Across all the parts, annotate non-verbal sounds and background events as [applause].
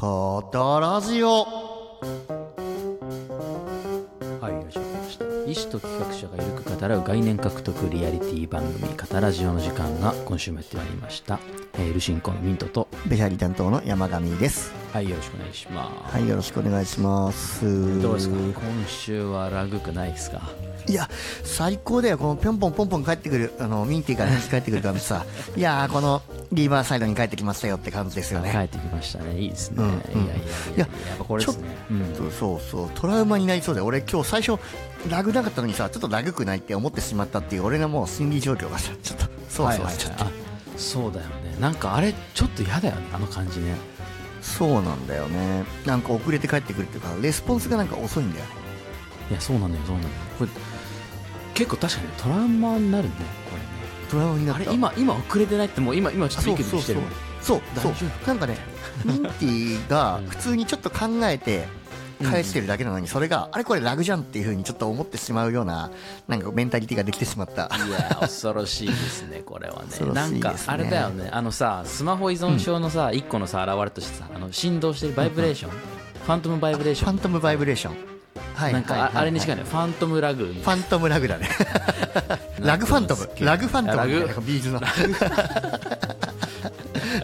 カタラジオはい、始まりました。医師と企画者がゆるく語らう概念獲得リアリティ番組「カタラジオ」の時間が今週もやってまいりました。えー、ルシンコのミントと、ベシャリ担当の山上です。はい、よろしくお願いします。はいよろしくお願いします。どうですか？今週はラグくないですか？いや最高だよ。このぴょんぽんぽんぽん帰ってくる。あのミンティから帰ってくる感じさ。いやーこのリーバーサイドに帰ってきましたよって感じですよね帰ってきましたね。いいですね。うんいやいやいやいや、いややっぱこれですね。うんそうそうそうトラウマになりそうで俺今日最初ラグなかったのにさちょっとラグくないって思ってしまったっていう俺のもう心理状況がさちょっとそわそわしちゃって、はいはいはいあそうだよね。なんかあれ、ちょっと嫌だよね、あの感じね。そうなんだよねなんか遅れて帰ってくるっていうかレスポンスがなんか遅いんだよねいや、そうなのよ、そうなのよ。これ、結構確かにトラウマになるね、これね。トラウマになった。あれ今今遅れてないってもう今今ちょっとビクビクしてる。そうそうなんかね [laughs] ミンティが普通にちょっと考えて返してるだけなのにそれがあれこれラグじゃんっていう風にちょっと思ってしまうようななんかメンタリティができてしまった。いや恐ろしいですねこれはね。[laughs] ね。なんかあれだよね。あのさスマホ依存症のさ一個のさ現れとしてさあの振動してるバイブレーション。ファントムバイブレーション。ファントムバイブレーションはい。なんかあれに近いねファントムラグファントムラグだね。[laughs] ラグファントム。ラグファントムラグ。みたいなビーズの。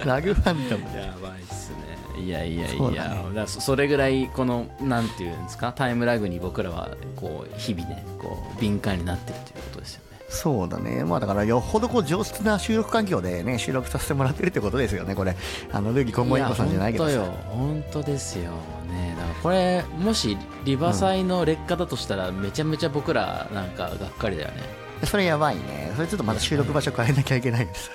ラグファントム [laughs] やばいっすね。いやいやいや。そね。そそれぐらいこのなんていうんですか？タイムラグに僕らはこう日々ねこう敏感になってるということですよ。ねそうだね、まあだからよっぽどこう上質な収録環境でね収録させてもらってるってことですよね、これ、あのルギ今後インコさんじゃないけどさ。本当よ。本当ですよ。ね。だからこれもしリバサイの劣化だとしたらめちゃめちゃ僕らなんかがっかりだよね。それやばいね、それちょっとまた収録場所変えなきゃいけないです。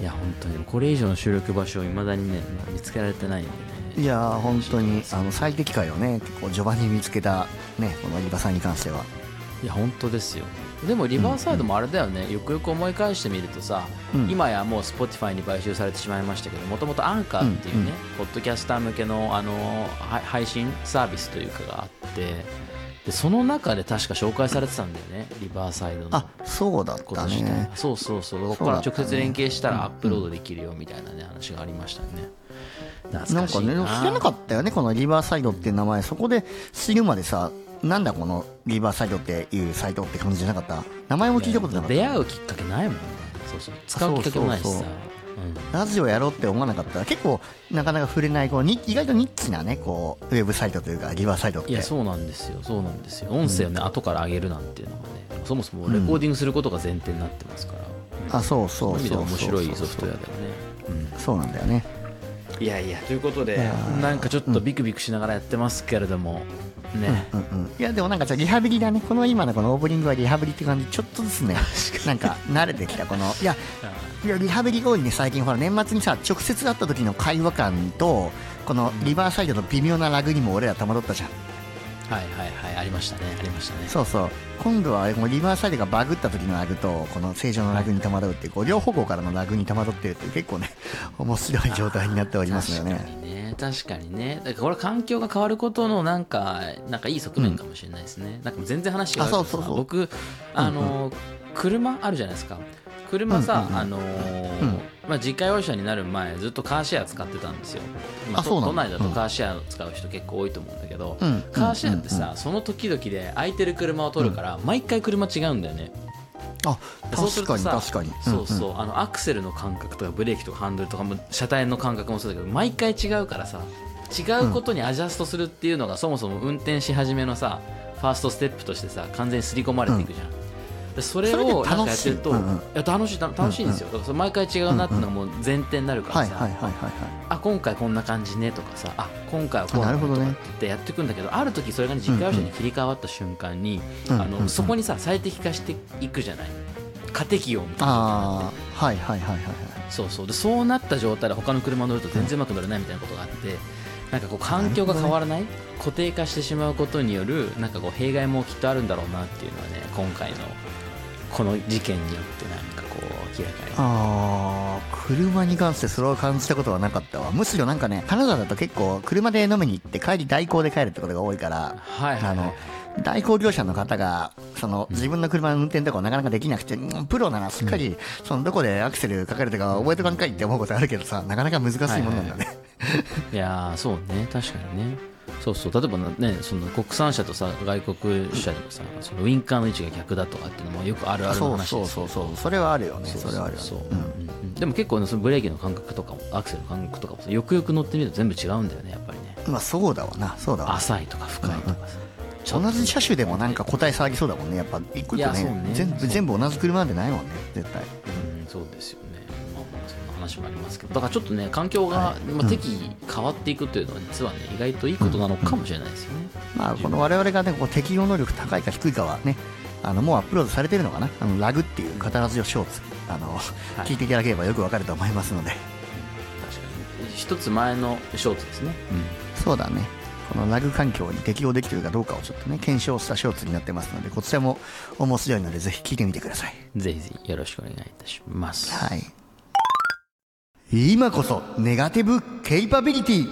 いや本当に。これ以上の収録場所をいまだにね見つけられてないんでね。いやー本当に。あの最適解をね結構序盤に見つけたねこのリバさんに関しては。いや本当ですよでもリバーサイドもあれだよね、よくよく思い返してみるとさ、うん。今やもう Spotify に買収されてしまいましたけどもともとアンカーっていうね、ポッドキャスター向けのあのは配信サービスというかがあってでその中で確か紹介されてたんだよねリバーサイドの。あそうだったね。そうそうそう。ここから直接連携したらアップロードできるよみたいなね話がありましたよね。懐なんかかしいな。ね知らなかったよねこのリバーサイドっていう名前。そこで知るまでさなんだこのリバーサイドっていうサイトって感じじゃなかった？名前も聞いたことなかった。出会うきっかけないもんね。そうそう。使うきっかけもないしさ。そうそうラジオやろうって思わなかった。ら結構なかなか触れないこうに意外とニッチなねこうウェブサイトというかリバーサイトって。いやそうなんですよ。そうなんですよ。音声をね、後から上げるなんていうのがねそもそもレコーディングすることが前提になってますから、あそうそそういうう。意味では面白いそうそうソフトウェアだよね。そうなんだよね。いやいやということでなんかちょっとビクビクしながらやってますけれども、ね、うんうん、いやでもなんかちょっとリハビリだね。この今のこのオープニングはリハビリって感じちょっとずつねなんか慣れてきた。このいや [laughs] いやリハビリ多いね最近ほら年末にさ直接会った時の会話感とこのリバーサイドの微妙なラグにも俺ら戸惑ったじゃんはいはいはいありましたねありましたね。そうそう。今度はこのリバーサイドがバグった時のラグとこの正常のラグに戸惑うっていうこう両方向からのラグに戸惑ってるって結構ね [laughs] 面白い状態になっておりますよ確かねにね確かにね。だからこれ環境が変わることのなんかなんかいい側面かもしれないですね、なんか全然話があそうそうそう。僕あの、車あるじゃないですか車さ、うんあのーうん。まあ、自家用車になる前ずっとカーシェア使ってたんですよ、まあ都内だとカーシェアを使う人結構多いと思うんだけど、うん。カーシェアってさ、うん。その時々で空いてる車を取るから、毎回車違うんだよね。あ確かに確かに。そうそう、あのアクセルの感覚とかブレーキとかハンドルとかも車体の感覚もそうだけど毎回違うからさ違うことにアジャストするっていうのがそもそも運転し始めのさファーストステップとしてさ完全に刷り込まれていくじゃん、でそれをなんかや楽しいってると、うんうん。いや楽しいた楽しいんですよ、だからそれ毎回違うなっていうのがもう前提になるからさ、はいはいはいはいはい。あ今回こんな感じねとかさあ今回はこうなるほどね。ってやっていくんだけどある時それがね実家用車に切り替わった瞬間に、あうんうんうん。のそこにさ最適化していくじゃない？過適用みたいなああはいはいはいはいはいそうそう。でそうなった状態で他の車乗ると全然うまく乗れないみたいなことがあってなんかこう環境が変わらない？固定化してしまうことによるなんかこう弊害もきっとあるんだろうなっていうのはね今回のこの事件によってなんかこう明らかに。あー車に関してそれを感じたことはなかったわ。むしろなんかね金沢だと結構車で飲みに行って帰り代行で帰るってことが多いからはいはいはい。あの代行業者の方がその自分の車の運転とかをなかなかできなくて、うんプロならしっかりそのどこでアクセルかかるとか覚えとかんかいって思うことあるけどさなかなか難しいもんなんだね、いやーそうね。確かにねそうそう。例えばねその国産車とさ外国車でもさそのウインカーの位置が逆だとかっていうのもよくあるあるのそう話ですそうそうそう。それはあるよね。それはあるよね。でも結構ねそのブレーキの感覚とかもアクセルの感覚とかもさよくよく乗ってみると全部違うんだよねやっぱりね。まあそうだわな。そうだわ。浅いとか深いとかさ。ちょっと。同じ車種でもなんか答え騒ぎそうだもんね。やっぱ一個一個ね。ね。全部全部同じ車なんてないもんね絶対。うんそうですよね話もありますけどだからちょっとね環境が、まあ、適宜変わっていくというのは実はね意外といいことなのかもしれないですよね、まあこの我々がねこう適応能力高いか低いかはねあのもうアップロードされてるのかな？あのラグっていう語らずよショーツあの、い。聞いていただければよくわかると思いますので。確かに。一つ前のショーツですね、そうだね。このラグ環境に適応できているかどうかをちょっとね検証したショーツになってますのでこちらも面白いのでぜひ聞いてみてください。ぜひぜひよろしくお願いいたします。はい今こそネガティブケイパビリティ。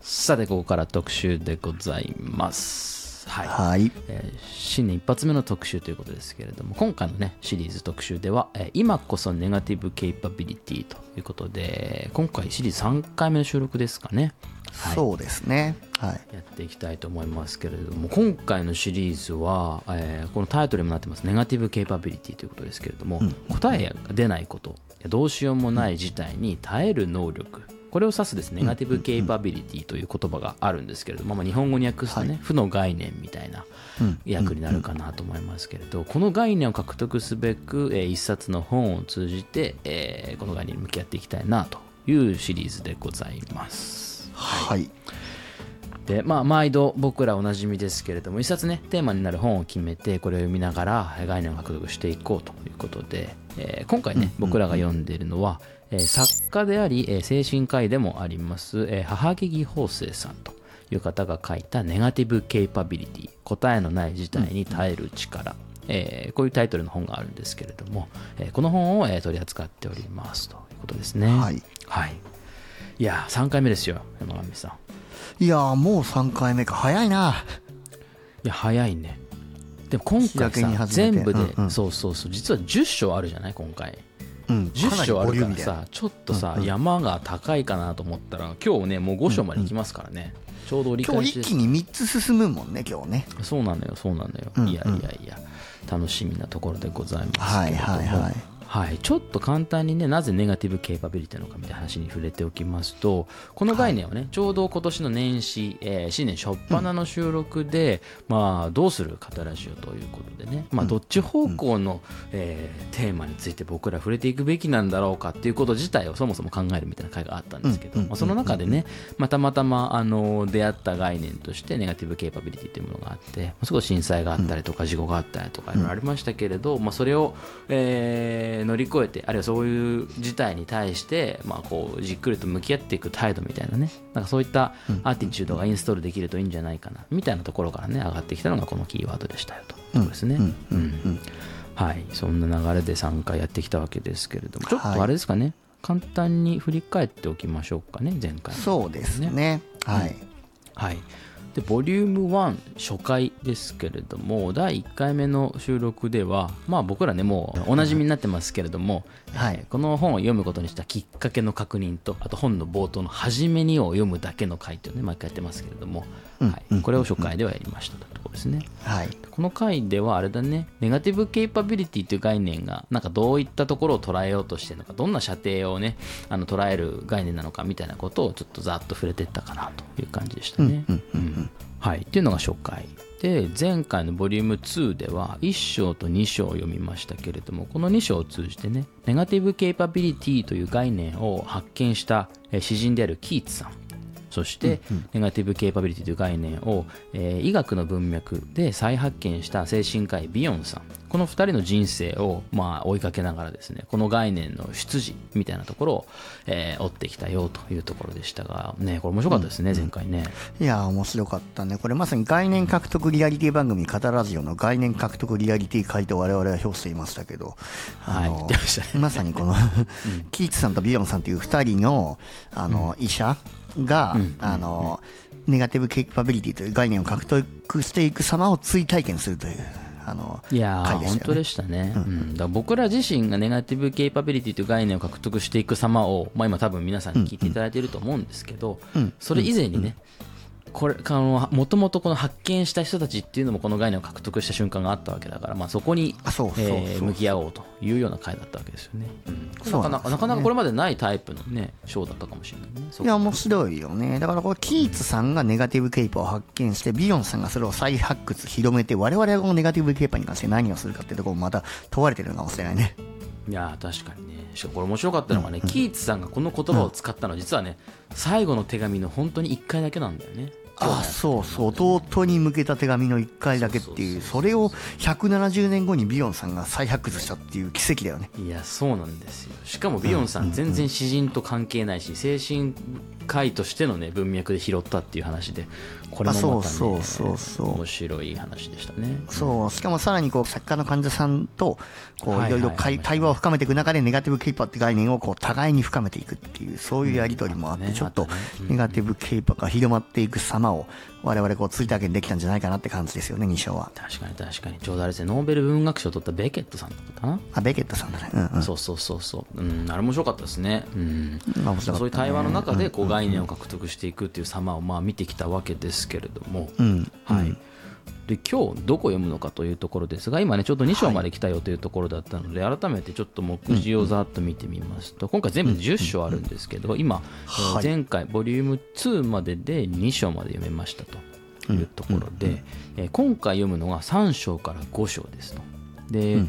さてここから特集でございます。はい、はい。えー新年一発目の特集ということですけれども今回のねシリーズ特集では、えー今こそネガティブケイパビリティということで今回シリーズ3回目の収録ですかね。はい。そうですね。はいやっていきたいと思いますけれども今回のシリーズは、えーこのタイトルにもなってますネガティブケイパビリティということですけれども、答えが出ないことどうしようもない事態に耐える能力これを指すですねネガティブケイパビリティという言葉があるんですけれども、まあ、日本語に訳すとね、負の概念みたいな訳になるかなと思いますけれど、この概念を獲得すべく、えー一冊の本を通じて、えーこの概念に向き合っていきたいなというシリーズでございます。はいでまあ毎度僕らおなじみですけれども一冊ねテーマになる本を決めてこれを読みながら概念を獲得していこうということで、えー今回ね僕らが読んでいるのは、えー作家であり、えー精神科医でもあります、えー母木義法生さんという方が書いた「ネガティブ・ケイパビリティ答えのない事態に耐える力」えーこういうタイトルの本があるんですけれども、えーこの本を、えー取り扱っておりますということですね。はいはい、いや3回目ですよ山上さん。いやーもう3回目か。早いな。いや早いね。でも今回さ全部で、うんうん。そうそうそう。実は10章あるじゃない今回。うん。10かなり章あるからさちょっとさ、山が高いかなと思ったら今日ねもう5章まで行きますからね、ちょうど折り今返しです。日一気に3つ進むもんね今日ね。そうなのよそうなのよ、うんいやいやいや。楽しみなところでございますはいはいはいはい、ちょっと簡単にねなぜネガティブケイパビリティなのかみたいな話に触れておきますとこの概念はね、ちょうど今年の年始、えー新年初っ端の収録で、まあどうする方ラジオということでね、まあ、どっち方向の、えーテーマについて僕ら触れていくべきなんだろうかっていうこと自体をそもそも考えるみたいな回があったんですけど、うん。まあ、その中でね、まあ、たまたまあの出会った概念としてネガティブケイパビリティというものがあって、まあ、すごい震災があったりとか事故があったりとかいろいろありましたけれど、まあ、それを、えー乗り越えてあるいはそういう事態に対して、まあ、こうじっくりと向き合っていく態度みたいなね。なんかそういったアティチュードがインストールできるといいんじゃないかなみたいなところからね上がってきたのがこのキーワードでしたよと。いうですね。うん。はい、そんな流れで3回やってきたわけですけれどもちょっとあれですかね、簡単に振り返っておきましょうかね前回の。そうですね。はい。はい、でボリューム1初回ですけれども第1回目の収録ではまあ僕らねもうおなじみになってますけれども、はい。えーこの本を読むことにしたきっかけの確認とあと本の冒頭の「初めに」を読むだけの回というね毎回やってますけれども、はい、これを初回ではやりましたというところですね。はい。この回ではあれだねネガティブケイパビリティという概念がなんかどういったところを捉えようとしてるのかどんな射程をねあの捉える概念なのかみたいなことをちょっとざっと触れていったかなという感じでしたね。うんはい、っていうのが初回で前回のボリューム2では1章と2章を読みましたけれどもこの2章を通じてねネガティブケイパビリティという概念を発見したえー詩人であるキーツさん。そして、ネガティブ・ケイパビリティという概念を、えー医学の文脈で再発見した精神科医ビヨンさんこの2人の人生をまあ追いかけながらですねこの概念の出自みたいなところを、えー追ってきたよというところでしたがねこれ面白かったですね、前回ね。いやー面白かったね。これまさに概念獲得リアリティ番組「カタラジオ」の概念獲得リアリティ回答を我々は評していましたけど、はい [laughs] まさにこの、キーツさんとビヨンさんという2人のあの、医者が、あのネガティブケイパビリティという概念を獲得していく様を追体験するというあのいやね。本当でしたね、うん。だから僕ら自身がネガティブケイパビリティという概念を獲得していく様を、まあ、今多分皆さんに聞いていただいていると思うんですけど、それ以前にね、これあのもともとこの発見した人たちっていうのもこの概念を獲得した瞬間があったわけだから、まあ、そこに向き合おうというような回だったわけですよね、うんなかなかなかなかこれまでないタイプのねショーだったかもしれないね。そいや面白いよね。だからこれキーツさんがネガティブケイパーを発見してビヨンさんがそれを再発掘広めて我々がこのネガティブケイパーに関して何をするかっていうところもまた問われてるのかもしれないね。いやー確かにね。しかもこれ面白かったのがね、キーツさんがこの言葉を使ったのは実はね最後の手紙の本当に1回だけなんだよねあそうそう。弟に向けた手紙の1回だけっていうそれを170年後にビヨンさんが再発掘したっていう奇跡だよね。いやそうなんですよしかもビヨンさん全然詩人と関係ないし精神科医としてのね文脈で拾ったっていう話でこれもまたねあそうそうそうそう面白い話でしたね。そうしかもさらにこう作家の患者さんとこうはいいろいろ対話を深めていく中でネガティブケイパーって概念をこう互いに深めていくっていうそういうやり取りもあってちょっとネガティブケイパーが広まっていく様を我々こう追体験できたんじゃないかなって感じですよね2章は。確かに確かに。ちょうどあれですねノーベル文学賞を取ったベケットさんだったかな、あベケットさんだね。うんうん。そうそうそうそう、うん、あれ面白かったですね、うん、まあね。そういう対話の中でこう概念を獲得していくっていう様をまあ見てきたわけですけれども、うん。はい、で今日どこ読むのかというところですが今ねちょっと2章まで来たよというところだったので、改めてちょっと目次をざっと見てみますと、今回全部で10章あるんですけど、今、えーはい。前回ボリューム2までで2章まで読めましたというところで、えー今回読むのが3章から5章ですと。で、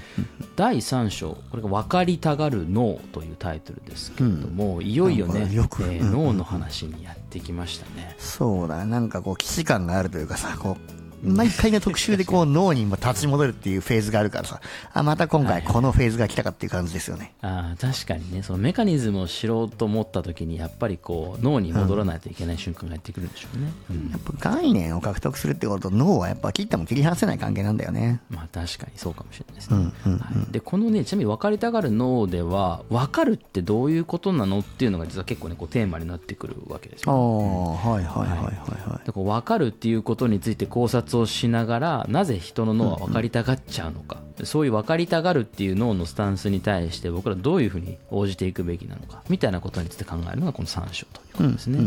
第3章これが「分かりたがる脳」というタイトルですけれども、いよいよねよくえー脳の話にやってきましたね。そうだなんかこう既視感があるというかさこう毎回の特集でこう [laughs] 脳にも立ち戻るっていうフェーズがあるからさ。あまた今回このフェーズが来たかっていう感じですよね。あー確かにね。そのメカニズムを知ろうと思った時にやっぱりこう脳に戻らないといけない瞬間がやってくるんでしょうね、うん。やっぱ概念を獲得するってことと脳はやっぱ切っても切り離せない関係なんだよね。まあ確かにそうかもしれないですね、はい、でこのねちなみに分かりたがる脳では分かるってどういうことなのっていうのが実は結構ねこうテーマになってくるわけですああよはいはいはいはい。はいでこう分かるっていうことについて考察をしながらなぜ人の脳は分かりたがっちゃうのか、そういう分かりたがるっていう脳のスタンスに対して僕らどういうふうに応じていくべきなのか。みたいなことについて考えるのがこの3章ということですね。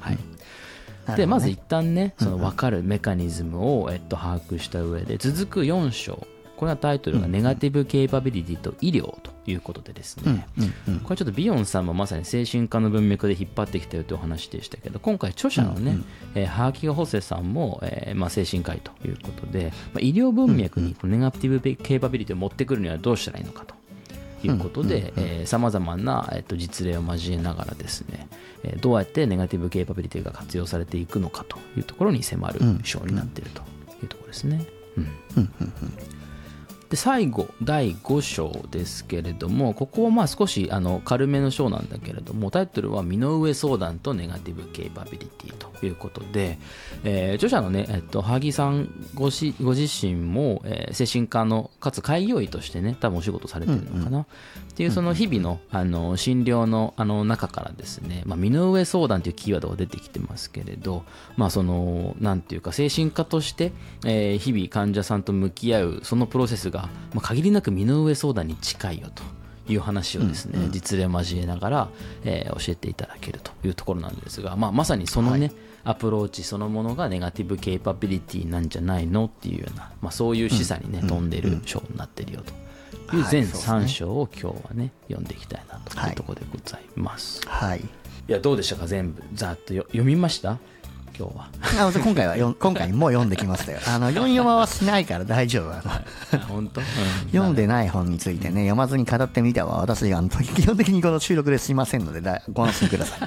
はい。なるほどね。でまず一旦ねその分かるメカニズムを、えっと、把握した上で続く4章これはタイトルが「ネガティブ・ケイパビリティと医療」ということでですね、これちょっとビヨンさんもまさに精神科の文脈で引っ張ってきたよというお話でしたけど今回著者のね、えーハーキガ・ホセさんも、えーまあ、精神科医ということで、まあ、医療文脈にネガティブ・ケイパビリティを持ってくるにはどうしたらいいのかと。いうことでさまざまな、えっと、実例を交えながらですね、えーどうやってネガティブ・ケイパビリティが活用されていくのかというところに迫る章になっているというところですね。うんで最後第5章ですけれどもここはまあ少しあの軽めの章なんだけれどもタイトルは「身の上相談とネガティブ・ケイパビリティ」ということで、えー著者のね、えっと、萩さんごしご自身も、えー精神科のかつ開業医としてね多分お仕事されてるのかな、っていうその日々のあの診療のあの中からですね、まあ、身の上相談というキーワードが出てきてますけれど、まあ、そのなんていうか精神科として、えー日々患者さんと向き合うそのプロセスが、まあ、限りなく身の上相談に近いよと。いう話をですね、実例を交えながら、えー教えていただけるというところなんですが、まあ、まさにそのね、アプローチそのものがネガティブケイパビリティなんじゃないのっていうような、まあ、そういう示唆にね、飛んでいる章になっているよという全はいそうですね。3章を今日はね読んでいきたいなというところでございます、い、はい。やどうでしたか？全部ざっとよ読みました？今日は。あ今回は [laughs] 今回も読んできましたよ。あの読み読まはしないから大丈夫本当、う [laughs] ん読んでない本についてね読まずに語ってみたは私あの基本的にこの収録でしませんのでだ [laughs] ご安心くださ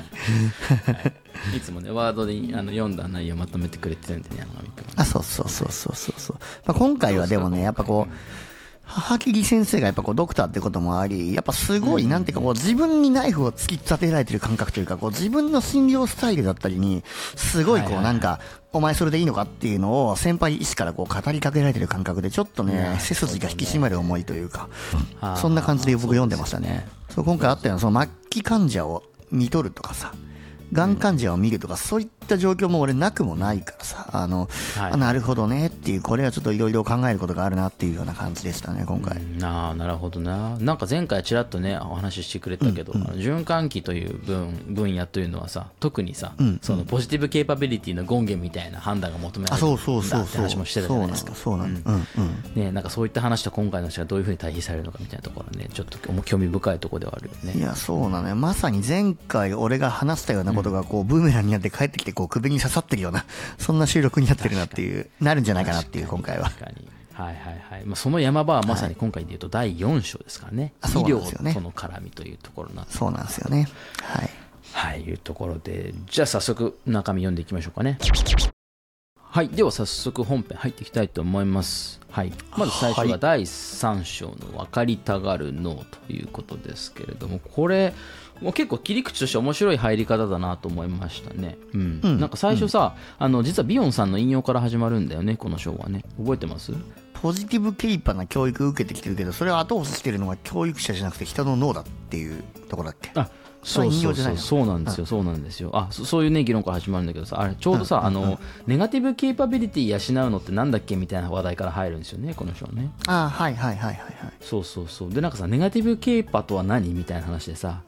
い。い。つもねワードであの読んだ内容をまとめてくれてるんでねあそうそうそうそうそうそう、まあ、今回はでもねやっぱこう母桐先生がやっぱこうドクターってこともあり、やっぱすごい、なんていうかこう自分にナイフを突き立てられてる感覚というか、こう自分の診療スタイルだったりに、すごいこうなんか、お前それでいいのかっていうのを先輩医師からこう語りかけられてる感覚で、ちょっとね、背筋が引き締まる思いというか、そんな感じで僕読んでましたね。そう今回あったような、その末期患者を見とるとかさ、がん患者を見るとか、そういった状況も俺なくもないからさ、あの、はいあなるほどねっていう、これはちょっといろいろ考えることがあるなっていうような感じでしたね、今回。ああなるほどななんか前回ちらっとねお話ししてくれたけど、あの循環器という分分野というのはさ特にさ、そのポジティブケーパビリティの権限みたいな判断が求めらあ、れるん。だって話もしてたじゃないですかそうなんだ、そうなんだ。うんうん。ね、なんかそういった話と今回の話がどういうふうに対比されるのかみたいなところはねちょっと興味深いところではあるよねいや、そうなのよ。まさに前回俺が話したようなことが、こう、ブーメランになって帰ってきて、こう、首に刺さってるような、そんな収録になってるなっていう、なるんじゃないかなっていう、今回は。確かに。はいはいはい、まあ、その山場はまさに今回でいうと第4章ですからね、あ医そうなんですよね。療との絡みというところなんそうなんですよね。はい。はい、いうところで、じゃあ早速中身読んでいきましょうかね。はい、では早速本編入っていきたいと思います。はい、まず最初が第3章の分かりたがる脳ということですけれども、これ、もう結構切り口として面白い入り方だなと思いましたね。うん。うん。なんか最初さ、あの、実はビヨンさんの引用から始まるんだよね、この章はね。覚えてます？ポジティブケイパな教育受けてきてるけど、それを後押ししてるのは教育者じゃなくて人の脳だっていうところだっけ？あそうそうそう。そうなんですよ、そうなんですよ。あそそういうね議論から始まるんだけどさあれちょうどさ、あのネガティブケイパビリティ養うのってなんだっけみたいな話題から入るんですよねこの章ね。ああ、はいはいはいはいはい。そうそうそう。でなんかさネガティブケイパとは何みたいな話でさ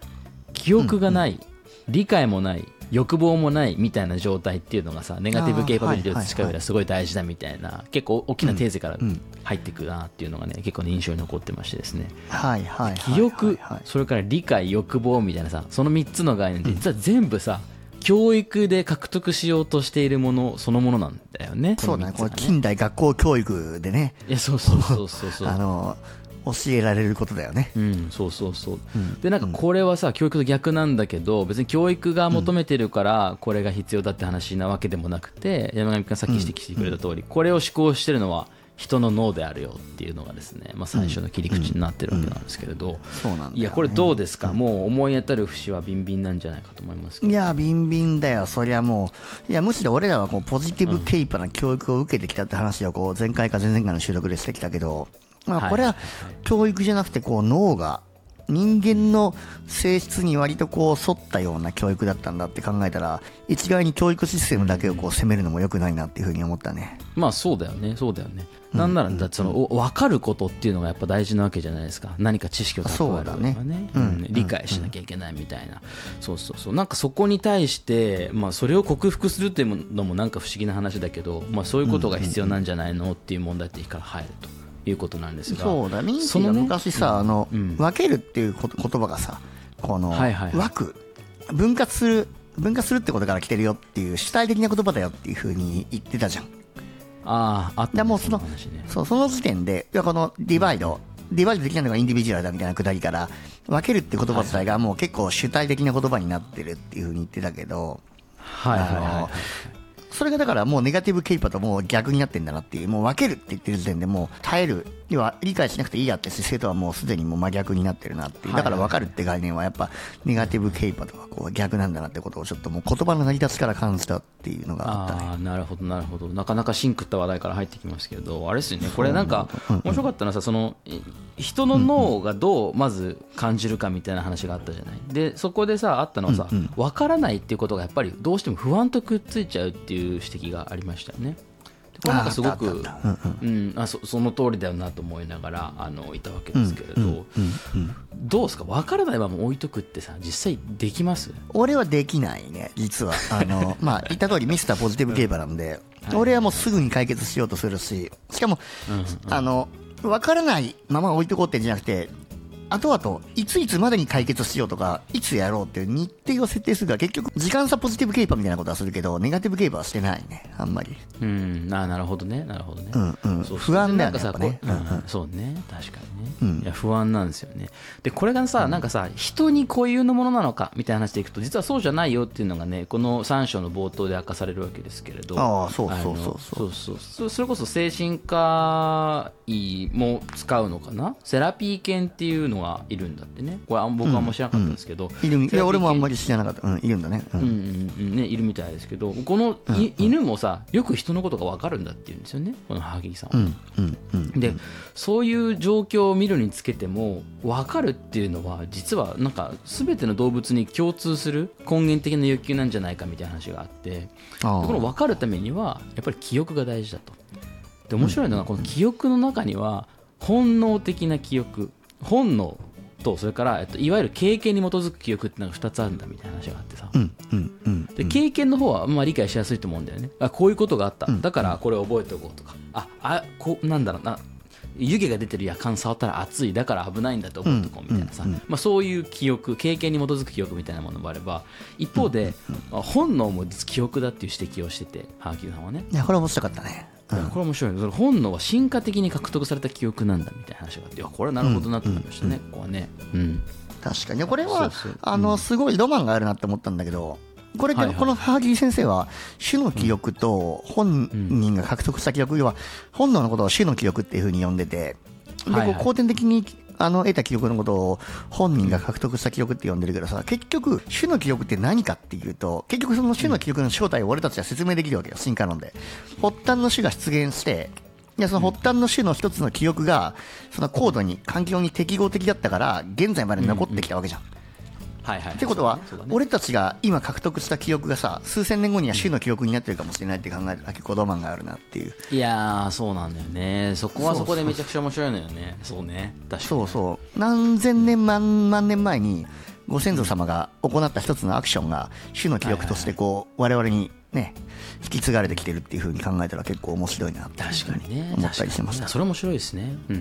記憶がない、理解もない欲望もないみたいな状態っていうのがさネガティブケイパビリティを培う上ではすごい大事だみたいな結構大きなテーゼから入ってくるなっていうのがね結構ね印象に残ってましてですね。はいはい。記憶それから理解欲望みたいなさその3つの概念って実は全部さ、教育で獲得しようとしているものそのものなんだよね。そうだね、このれ3つがね。近代学校教育でね、いやそうそうそうそうそう。[laughs] あの、教えられることだよね。うん、そうそうそう、でなんかこれはさ教育と逆なんだけど別に教育が求めてるからこれが必要だって話なわけでもなくて山上君がさっき指摘してくれた通りこれを思考してるのは人の脳であるよっていうのがですね、まあ、最初の切り口になってるわけなんですけれど、そうなんいやこれどうですか、もう思い当たる節はビンビンなんじゃないかと思いますいや、ビンビンだよ、そりゃもう。いや、むしろ俺らはこうポジティブケイパな教育を受けてきたって話をこう前回か前々回の収録でしてきたけど、まあこれは教育じゃなくてこう脳が人間の性質に割とこう沿ったような教育だったんだって考えたら、一概に教育システムだけをこう責めるのも良くないなっていうふうに思ったね。まあそうだよね。そうだよね、なんならだその、お分かることっていうのがやっぱ大事なわけじゃないですか。何か知識を蓄えるそうだね。とかねうん。うん。理解しなきゃいけないみたいな、そうそうそう。なんかそこに対して、まあ、それを克服するっていうのもなんか不思議な話だけど、まあ、そういうことが必要なんじゃないのっていう問題点から入るということなんですがそうだ、ミンティがそのね昔さ、あの、うん。分けるっていう言葉がさ、この、はいはいはい。枠、分割する、分割するってことから来てるよっていう主体的な言葉だよっていうふうに言ってたじゃん。あああったもうそのね。そう、その時点で、このディバイド、ディバイドできないのがインディビジュアルだみたいなくだりから、分けるって言葉自体がもう結構主体的な言葉になってるっていうふうに言ってたけど、はいはいはいはいそれがだからもうネガティブケイパともう逆になってんだなっていう、もう分けるって言ってる時点でもう耐える、要は理解しなくていいやって姿勢とはもうすでにもう真逆になってるなっていう。だから分かるって概念はやっぱネガティブケイパとはこう逆なんだなってことをちょっともう言葉の成り立ちから感じたっていうのがあったね。ああなるほどなるほど。なかなかシンクった話題から入ってきますけどあれですよね。これなんか面白かったのはさそのい人の脳がどうまず感じるかみたいな話があったじゃない？でそこでさあったのはさ分からないっていうことがやっぱりどうしても不安とくっついちゃうっていう指摘がありましたよね。でこれなんかすごくそその通りだよなと思いながらあのいたわけですけれど。どうですか？分からないまま置いとくってさ実際できます？俺はできないね、実は。あの、[laughs] まあ、言った通りミスターポジティブ競馬なんで、俺はもうすぐに解決しようとするし、しかも、あの、わからないまま置いとこうってんじゃなくて、後々いついつまでに解決しようとかいつやろうっていう日程を設定するから結局時間差ポジティブケーパーみたいなことはするけどネガティブケーパーはしてないね。あんまり。うん。あなるほどね。なるほどね、うんうん。そう不安だよねやっぱね。こううん。そうね。確かにね、うん。いや不安なんですよね。でこれがさ、なんかさ人に固有のものなのかみたいな話でいくと実はそうじゃないよっていうのがねこの3章の冒頭で明かされるわけですけれど。ああそうそうそうそう。そうそう。そそれこそ精神科医も使うのかな？セラピー犬っていうのがいるんだってね。これ僕はあんま知らなかったんですけど、いるみいや俺もあんまりり知らなかった。うんいるんだね。うん。うんうんうん。ね、いるみたいですけど。このい、犬もさよく人のことが分かるんだっていうんですよね。このハギさんは。うんうんうんでそういう状況を見るにつけても分かるっていうのは実はなんか全ての動物に共通する根源的な欲求なんじゃないかみたいな話があって。この分かるためにはやっぱり記憶が大事だと。で面白いのがこの記憶の中には本能的な記憶本能とそれから、えっと、いわゆる経験に基づく記憶ってのが2つあるんだみたいな話があってさ。うんうんうんで経験の方はまあ理解しやすいと思うんだよね。あこういうことがあった、だからこれ覚えておこうとか。ああこうなんだろうな湯気が出てるやかん触ったら熱いだから危ないんだと思うとこうみたいなさ、まあ、そういう記憶経験に基づく記憶みたいなものもあれば一方で、あ本能も記憶だっていう指摘をしててハーキューさんはね。いやこれ面白かったねこれ面白いね。それ本能は進化的に獲得された記憶なんだみたいな話があっていやこれはなるほどなと思いましたね、ここはね、うん、確かに。これはあのすごいロマンがあるなって思ったんだけどこれ、はいはいこのハーギー先生は種の記憶と本人が獲得した記憶、要は本能のことを種の記憶っていうふうに呼んでてで後天的にあの得た記憶のことを本人が獲得した記録って呼んでるけどさ結局種の記憶って何かっていうと結局その種の記録の正体を俺たちは説明できるわけよ。進化論で。発端の種が出現していやその発端の種の一つの記憶がその高度に環境に適合的だったから現在まで残ってきたわけじゃん。はいはい。ってことは、そうだね。俺たちが今獲得した記憶がさ数千年後には種の記憶になってるかもしれないって考えるだけ。子供があるなっていう。いやーそうなんだよね。そこはそこでめちゃくちゃ面白いのよね。そうね。そうそう。何千年万万年前にご先祖様が行った一つのアクションが種の記憶としてこう我々にね引き継がれてきてるっていうふうに考えたら結構面白いなって確かにね。思ったりしました確かにそれ面白いですね。うん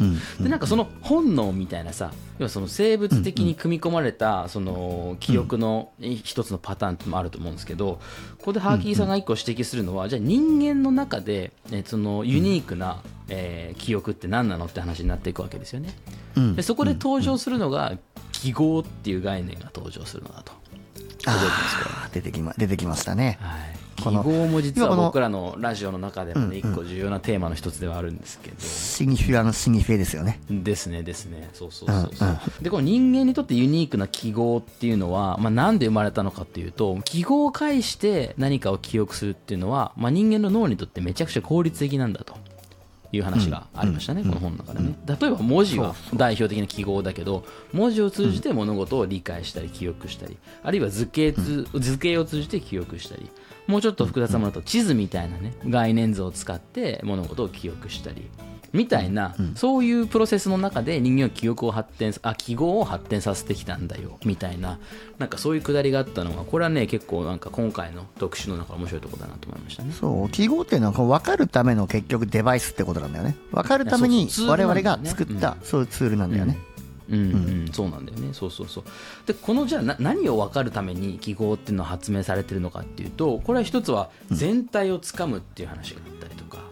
うん。うん。でなんかその本能みたいなさ要はその生物的に組み込まれたその記憶の一つのパターンもあると思うんですけどここでハーキーさんが一個指摘するのはじゃあ人間の中でえそのユニークなえー記憶って何なのって話になっていくわけですよね。うん。でそこで登場するのが記号っていう概念が登場するのだと。覚えてますか出てきま出てきましたね。はい、記この号も実は僕らのラジオの中でもね一個重要なテーマの一つではあるんですけど、シニフィアのシニフェですよね。ですねですね。そうそうそうそう、でこの人間にとってユニークな記号っていうのは、まあ、なんで生まれたのかっていうと記号を介して何かを記憶するっていうのは、まあ、人間の脳にとってめちゃくちゃ効率的なんだと。いう話がありましたね、この本の中でね、例えば文字は代表的な記号だけど文字を通じて物事を理解したり記憶したりあるいは図形つ図形を通じて記憶したりもうちょっと複雑なものだと地図みたいなね概念図を使って物事を記憶したりみたいな、そういうプロセスの中で人間は記憶を発展あ記号を発展させてきたんだよみたいななんかそういうくだりがあったのがこれはね結構なんか今回の特集の中で面白いところだなと思いましたね。そう記号っていうのはこう分かるための結局デバイスってことなんだよね。分かるために我々が作ったそういうツールなんだよね、うんうん、そうなんだよね。そうそうそう。でこのじゃあな何を分かるために記号っていうのは発明されてるのかっていうとこれは一つは全体をつかむっていう話があったりとか。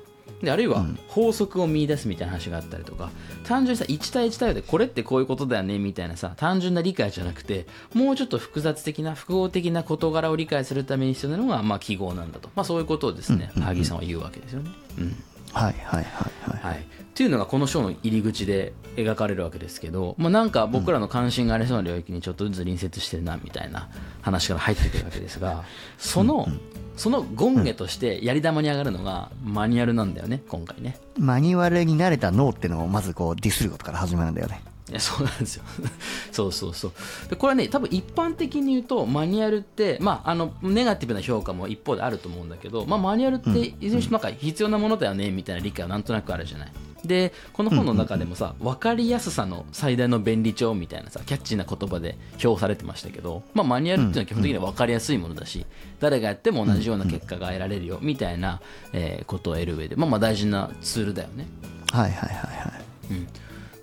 であるいは法則を見出すみたいな話があったりとか。単純にさ1対1対応でこれってこういうことだよねみたいなさ単純な理解じゃなくてもうちょっと複雑的な複合的な事柄を理解するために必要なのが、まあ、記号なんだと、まあ、そういうことをですね萩さんは言うわけですよね。うん。はいはいはいはい。はい、っていうのがこの章の入り口で描かれるわけですけど、まあ、なんか僕らの関心がありそうな領域にちょっとずつ隣接してるなみたいな話から入ってくるわけですがそのその権下としてやり玉に上がるのがマニュアルなんだよね今回ね。マニュアルに慣れた脳っていうのをまずこうディスることから始まるんだよね。そうなんですよ。[laughs] そうそうそう。でこれはね多分一般的に言うとマニュアルってまああのネガティブな評価も一方であると思うんだけど、まあ、マニュアルっていずれにしてもなんか必要なものだよねみたいな理解はなんとなくあるじゃないでこの本の中でもさ分かりやすさの最大の便利帳みたいなさキャッチーな言葉で評されてましたけど、まあ、マニュアルっていうのは基本的には分かりやすいものだし誰がやっても同じような結果が得られるよみたいなえーことを得る上でまあまあ大事なツールだよね。はいはいはいはい。うん、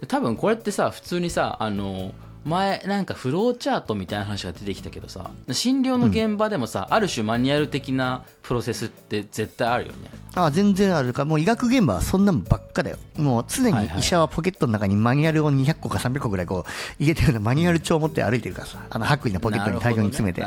多分これってさ普通にさあの前なんかフローチャートみたいな話が出てきたけどさ診療の現場でもさ、ある種マニュアル的なプロセスって絶対あるよねあ全然あるか。もう医学現場はそんなのばっかだよ。もう常に医者はポケットの中にマニュアルを200個か300個ぐらいこう入れてるようなマニュアル帳を持って歩いてるからさ。あの白衣のポケットに大量に詰めて、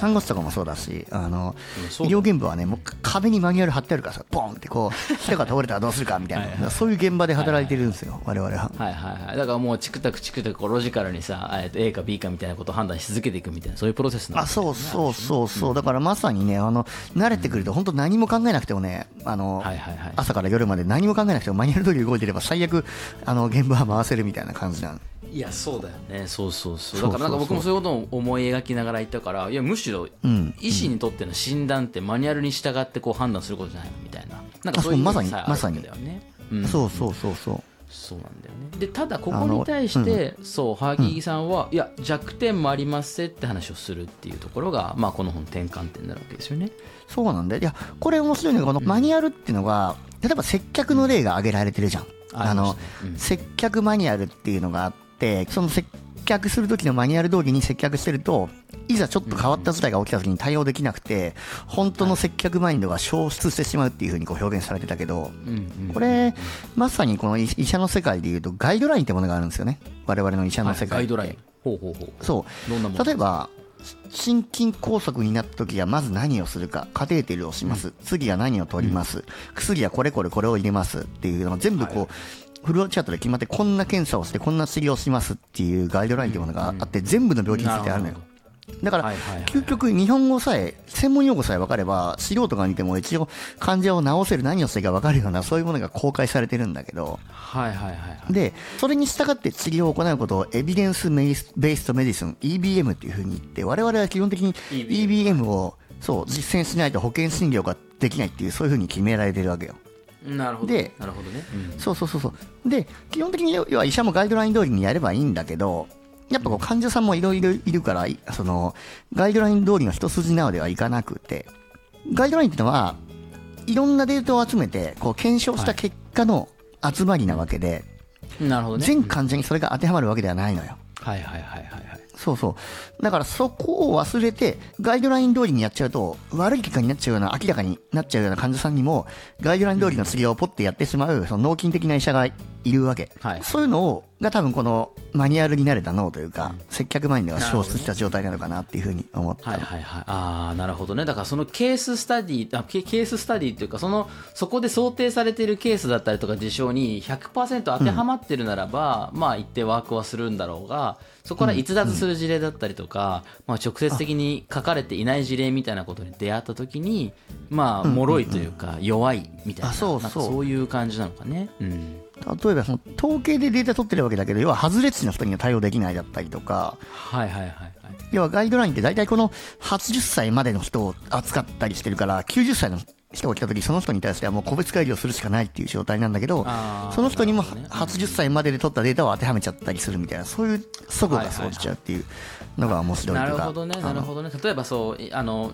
看護師とかもそうだしあの医療現場はねもう壁にマニュアル貼ってあるからさポンってこう [laughs] 人が倒れたらどうするかみたいな。そういう現場で働いてるんですよ我々は。はいはいはい。だからもうチクタクチクタクロジカルにさえっと A か B かみたいなことを判断し続けていくみたいなそういうプロセスなんあそうそうそう。そうだからまさにねあの慣れてくると本当何も考えなくてもねあの、はいはいはい。朝から夜まで何も考えなくてもマニュアル通り動いてれば最悪あの現場は回せるみたいな感じなのいやそうだよね。そうそうそう。そうそうそう。だからなんか僕もそういうことを思い描きながら言ったからいやむしろん。医師にとっての診断ってマニュアルに従ってこう判断することじゃないのみたいな。なんかそういうまさにまさに。だよね。うん。そうそうそうそう。そうなんだよね。でただここに対して、そうハーギーさんは、いや弱点もありますぜって話をするっていうところが、まあ、この本転換点になるわけですよねそうなんだよ。いやこれ面白いのがこのマニュアルっていうのが例えば接客の例が挙げられてるじゃん。あの接客マニュアルっていうのがあってその接客する時のマニュアル通りに接客してるといざちょっと変わった事態が起きた時に対応できなくて本当の接客マインドが消失してしまうっていうふうにこう表現されてたけどこれまさにこの医医者の世界でいうとガイドラインってものがあるんですよね。我々の医者の世ガ界って。イドライン。ほうほうほう。そう。例えば心筋梗塞になった時はまず何をするかカテーテルをします、次は何を取ります、薬はこれこれこれを入れますっていうのが全部こう、フローチャートで決まってこんな検査をしてこんな治療をしますっていうガイドラインっていうものがあって、全部の病気についてあるのよ。なるだから、究極日本語さえ専門用語さえ分かれば素人が見ても一応患者を治せる何をしていいか分かるようなそういうものが公開されてるんだけど。はいはいはいはい。で、それに従って治療を行うことをエビデンスベースベーストメディスン EBM っていうふうに言って、我々は基本的に EBM をそう実践しないと保険診療ができないっていう、そういうふうに決められてるわけよ。なるほど。でなるほどね、うん。そうそうそうそう。で、基本的に要は医者もガイドライン通りにやればいいんだけど、やっぱこう患者さんもいろいろいるから、いその、ガイドライン通りの一筋縄ではいかなくて、ガイドラインってのは、いろんなデータを集めて、こう検証した結果の集まりなわけで、なるほどね。全患者にそれが当てはまるわけではないのよ。はいはいはいはいはい。そうそう。だからそこを忘れて、ガイドライン通りにやっちゃうと、悪い結果になっちゃうような、明らかになっちゃうような患者さんにも、ガイドライン通りの治療をポッてやってしまう、その脳筋的な医者がいるわけ。はい。そういうのを、が多分このマニュアルに慣れた脳というか、接客マインドが消失した状態なのかなっていうふうに思った。はい。はい。はい。ああなるほどね。だからそのケーススタディあケケーススタディっていうかそのそこで想定されているケースだったりとか事象に100%当てはまってるならば、まあ一定ワークはするんだろうがそこから逸脱する事例だったりとか、まあ、直接的に書かれていない事例みたいなことに出会った時にまあ脆いというか弱いみたいな,、そういう感じなのかね、うん、例えばその統計でデータ取ってるわけだけど、要は外れ値の人には対応できないだったりとか、はいはいはいはい要はガイドラインって大体この80歳までの人を扱ったりしてるから、90歳の人が来た時その人に対してはもう個別改良するしかないっていう状態なんだけどその人にもなるほどね80歳までで取ったデータを当てはめちゃったりするみたいな、そういう齟齬が生じちゃうっていうのが面白いというか。なるほどね、なるほどね。例えばそう、いあの、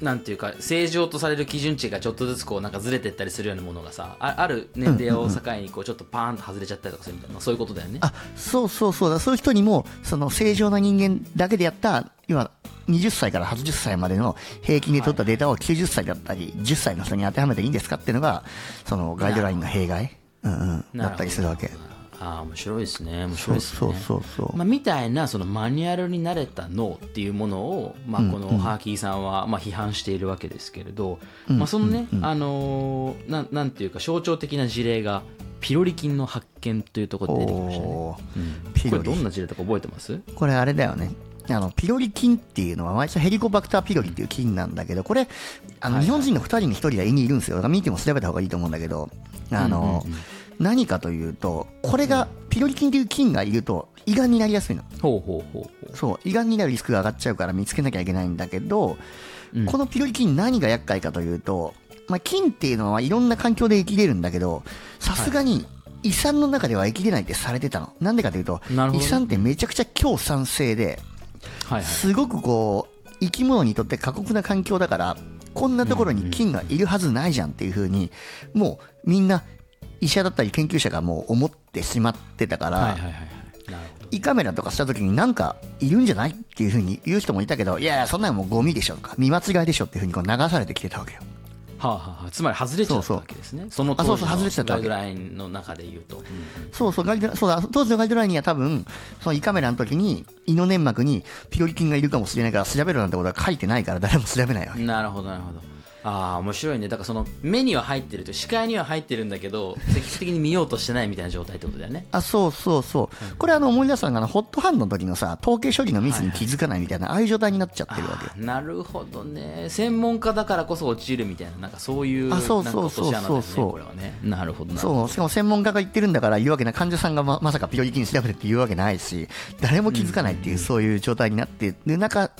なんていうか正常とされる基準値がちょっとずつこうなんかずれてったりするようなものがさあある年齢を境にこうちょっとパーンと外れちゃったりとかするみたいな。そういうことだよねあそうそうそう。だそういう人にもその正常な人間だけでやった今20歳から80歳までの平均で取ったデータを90歳だったり10歳の人に当てはめていいんですかっていうのがそのガイドラインの弊害、うんうん、だったりするわけああ面白いですね。面白いですね。そうそうそうまあ、みたいなそのマニュアルに慣れた脳っていうものを、まあ、このハーキーさんはまあ批判しているわけですけれど、まあ、そのね、あのーなんなんていうか象徴的な事例がピロリ菌の発見というところで出てきましたね、うん。ピロリ。これどんな事例とか覚えてます？これあれだよね。あのピロリ菌っていうのは、毎日ヘリコバクターピロリっていう菌なんだけど、これ、あの、日本人の2人に1人が胃にいるんですよ。見ても調べた方がいいと思うんだけど、あの、何かというと、これが、ピロリ菌っていう菌がいると、胃がんになりやすいの。ほうほうほうそう、胃がんになるリスクが上がっちゃうから見つけなきゃいけないんだけど、うん。このピロリ菌何が厄介かというと、まあ、菌っていうのはいろんな環境で生きれるんだけど、さすがに胃酸の中では生きれないってされてたの。なんでかというと、胃酸ってめちゃくちゃ強酸性で、はいはい。すごくこう、生き物にとって過酷な環境だから、こんなところに菌がいるはずないじゃんっていう風に、もうみんな医者だったり研究者がもう思ってしまってたから、胃カメラとかした時になんかいるんじゃないっていうふうに言う人もいたけどいやいやそんなのもうゴミでしょとか見間違いでしょっていうふうにこう流されてきてたわけよ。はあはあはあ。つまり外れちゃったわけですね。その当時のガイドラインの中で言うと、うんそうそうガイドラそうだ当時のガイドラインには多分その胃カメラの時に胃の粘膜にピロリ菌がいるかもしれないから調べるなんてことは書いてないから誰も調べないわけ。なるほどなるほどああ面白いね。だからその目には入ってると視界には入ってるんだけど [laughs] 積極的に見ようとしてないみたいな状態ってことだよね。あそうそうそう。これあの思い出したのがホットハンドの時のさ統計処理のミスに気づかないみたいなああいう状態になっちゃってるわけ。なるほどね。専門家だからこそ落ちるみたいななんかそういうあそうそうそうそう。そうこれはね。なるほどそうしかも専門家が言ってるんだから言うわけない患者さんがままさかピロリ菌調べてって言うわけないし誰も気づかないっていうそういう状態になってる中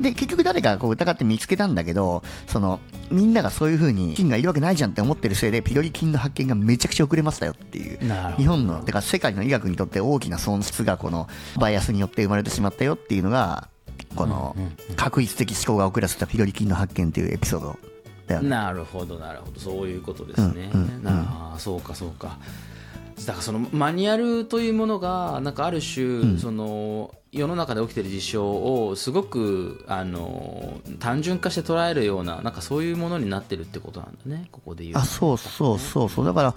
で結局誰かがこう疑って見つけたんだけどそのみんながそういう風に菌がいるわけないじゃんって思ってるせいでピロリ菌の発見がめちゃくちゃ遅れましたよっていう日本のてか世界の医学にとって大きな損失がこのバイアスによって生まれてしまったよっていうのがこの確率的思考が遅らせたピロリ菌の発見っていうエピソードだよね。なるほどなるほど。そういうことですね、うんうんうん。なあそうかそうかだからそのマニュアルというものがなんかある種、その世の中で起きている事象をすごくあの単純化して捉えるようななんかそういうものになってるってことなんだねここで言うあそうそうそうそう。だから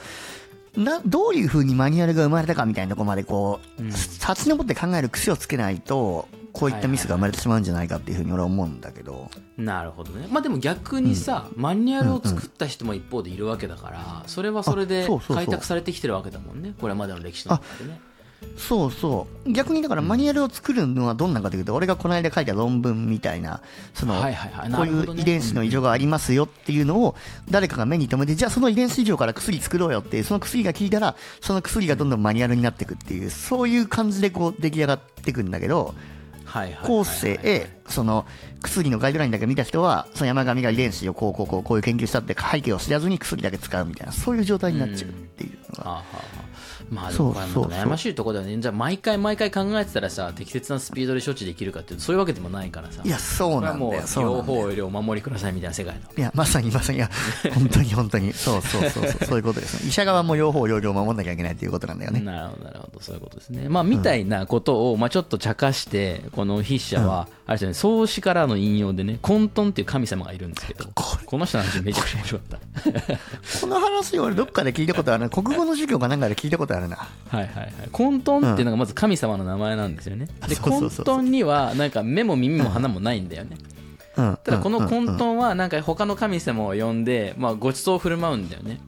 などういうふうにマニュアルが生まれたかみたいなところまでこう、立ち上って考える癖をつけないとこういったミスが生まれてしまうんじゃないかっていうふうに俺は思うんだけど、なるほどね。まあでも逆にさ、マニュアルを作った人も一方でいるわけだからそれはそれで開拓されてきてるわけだもんね。これまでの歴史の中でね。そうそう。逆にだからマニュアルを作るのはどんなかというと、俺がこの間書いた論文みたいなその、はいはいはい。こういう遺伝子の異常がありますよっていうのを誰かが目に留めてじゃあその遺伝子異常から薬作ろうよってその薬が効いたらその薬がどんどんマニュアルになっていくっていうそういう感じでこう出来上がっていくんだけど後世へその薬のガイドラインだけ見た人はその山上が遺伝子をこうこうこうこういう研究したって背景を知らずに薬だけ使うみたいなそういう状態になっちゃうっていうのが、まあでそうもこれなんそうか悩ましいところだよね。じゃあ毎回毎回考えてたらさ適切なスピードで処置できるかっていうとそういうわけでもないからさ。いやそうなんだよ両方よりお守りくださいみたいな世界のいやまさにまさにいや [laughs] 本当に本当に。そうそうそうそう。そういうことですね医者側も両方両方守んなきゃいけないっていうことなんだよね。なるほどなるほど。そういうことですね。まあみたいなことを、まあ、ちょっと茶化してこの筆者は、あれですよね創始からの引用でね混沌っていう神様がいるんですけど。ここの人の話めちゃくちゃ面白かった。この話俺どっかで聞いたことあるな。国語の授業かなんかで聞いたことあるな。はいはいはい。混沌っていうのがまず神様の名前なんですよね、で混沌にはなんか目も耳も鼻もないんだよね、うん。ただこのうん。混沌はなんか他の神様を呼んで、まあ、ごちそうを振る舞うんだよね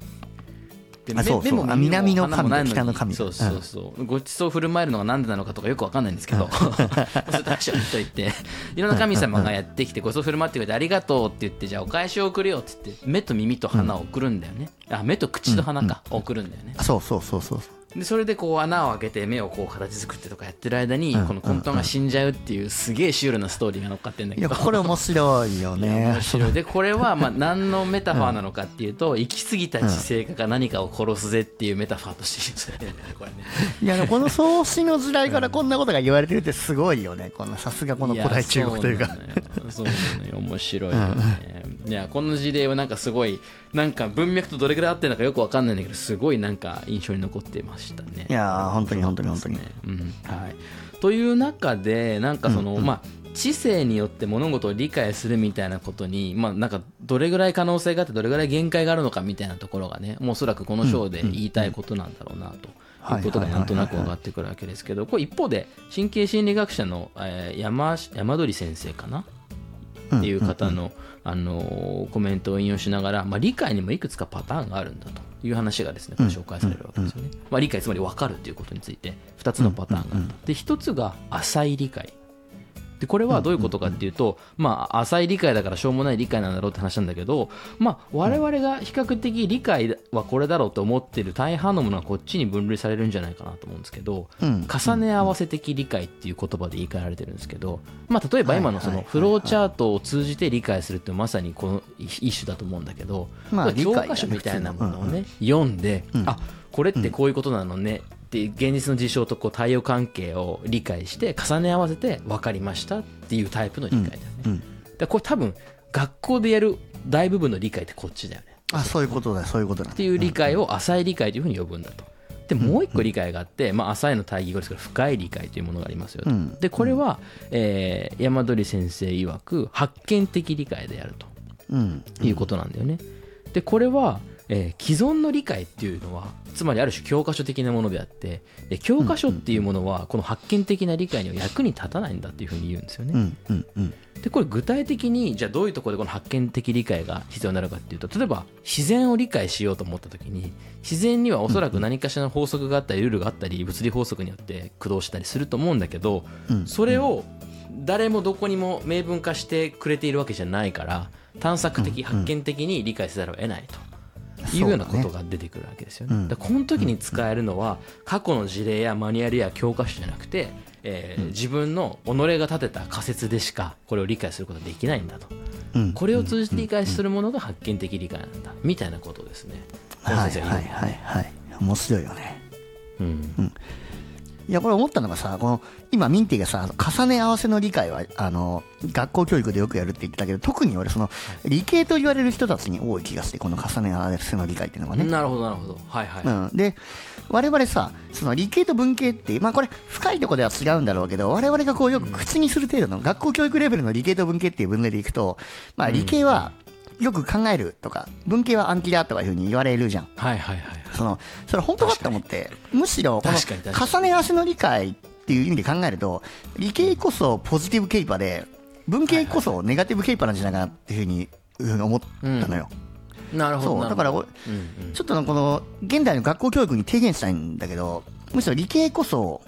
で目あそうそう。も南の神鼻も北の神そうそうそう、ごちそうを振る舞えるのが何でなのかとかよくわかんないんですけど、[laughs] そういう話を置いといて。いろんな神様がやってきてごちそう振る舞ってくれてありがとうって言ってじゃあお返しを送るよって言って目と耳と鼻を送るんだよね、あ目と口と鼻か、送るんだよね。あそうそうそうそうでそれでこう穴を開けて目をこう形作ってとかやってる間にこの混沌が死んじゃうっていうすげえシュールなストーリーが乗っかってんだいやけどこれ面白いよね。面白い。で [laughs] これはまあ何のメタファーなのかっていうと行き過ぎた知性化が何かを殺すぜっていうメタファーとしてこれねいやこの創始の時代からこんなことが言われてるってすごいよね。このさすがこの古代中国というか。そうなのよ。面白いよねいやこの事例はなんかすごいなんか文脈とどれぐらい合ってるのかよくわかんないんだけどすごいなんか印象に残ってましたね。いやー本当に本当に本当に。うん。はい、という中でなんかその、まあ知性によって物事を理解するみたいなことに、まあ、なんかどれぐらい可能性があってどれぐらい限界があるのかみたいなところがねもうおそらくこの章で言いたいことなんだろうなと。いうことがなんとなく分かってくるわけですけどこれ一方で神経心理学者の、えー山山鳥先生かな？っていう方の、あのーコメントを引用しながら、まあ、理解にもいくつかパターンがあるんだという話がですね、紹介されるわけですよね。まあ、理解、つまり分かるということについて、2つのパターンがあると。で、1つが浅い理解。でこれはどういうことかっていうと、まあ、浅い理解だからしょうもない理解なんだろうって話なんだけど、まあ、我々が比較的理解はこれだろうと思ってる大半のものはこっちに分類されるんじゃないかなと思うんですけど、うん。重ね合わせ的理解っていう言葉で言い換えられてるんですけど、まあ、例えば今のそのフローチャートを通じて理解するってまさにこの一種だと思うんだけど、まあ教科書みたいなものをね、読んで、あこれってこういうことなのねって現実の事象とこう対応関係を理解して重ね合わせて分かりましたっていうタイプの理解だよね。うんだからこれ多分学校でやる大部分の理解ってこっちだよね。あそういうことだそういうことだっていう理解を浅い理解というふうに呼ぶんだと。でもう一個理解があって、まあ、浅いの対義語ですから深い理解というものがありますよと、うんでこれは、えー山鳥先生曰く発見的理解であるとうんいうことなんだよね。でこれは、えー既存の理解っていうのはつまりある種教科書的なものであってで教科書っていうものはこの発見的な理解には役に立たないんだっていうふうに言うんですよね。うんうんうん。でこれ具体的にじゃあどういうところでこの発見的理解が必要になるかっていうと例えば自然を理解しようと思った時に自然にはおそらく何かしらの法則があったりルールがあったり物理法則によって駆動したりすると思うんだけどうんそれを誰もどこにも明文化してくれているわけじゃないから探索的発見的に理解せざるを得ないというようなことが出てくるわけですよね。うんだからこの時に使えるのは過去の事例やマニュアルや教科書じゃなくて、えー自分の己が立てた仮説でしかこれを理解することができないんだと。うん。これを通じて理解するものが発見的理解なんだ。みたいなことですね。はいはいはいはい。面白いよね。うんいやこれ思ったのがさこの今ミンティがさ重ね合わせの理解はあの学校教育でよくやるって言ってたけど特に俺その理系と言われる人たちに多い気がしてこの重ね合わせの理解っていうのがね、なるほどなるほど。はいはい、うん、で我々さその理系と文系ってまあこれ深いところでは違うんだろうけど我々がこうよく口にする程度の学校教育レベルの理系と文系っていう分類でいくとまあ理系はよく考えるとか文系は暗記だとかいうふうに言われるじゃん。はいはいはいそのそれ本当かって思ってむしろこの重ね合わせの理解っていう意味で考えると理系こそポジティブケイパーで文系こそネガティブケイパーなんじゃないかなっていうふうにうん思ったのよ、なるほどなるほど。そうだから俺うんうん。ちょっとこの現代の学校教育に提言したいんだけどむしろ理系こそ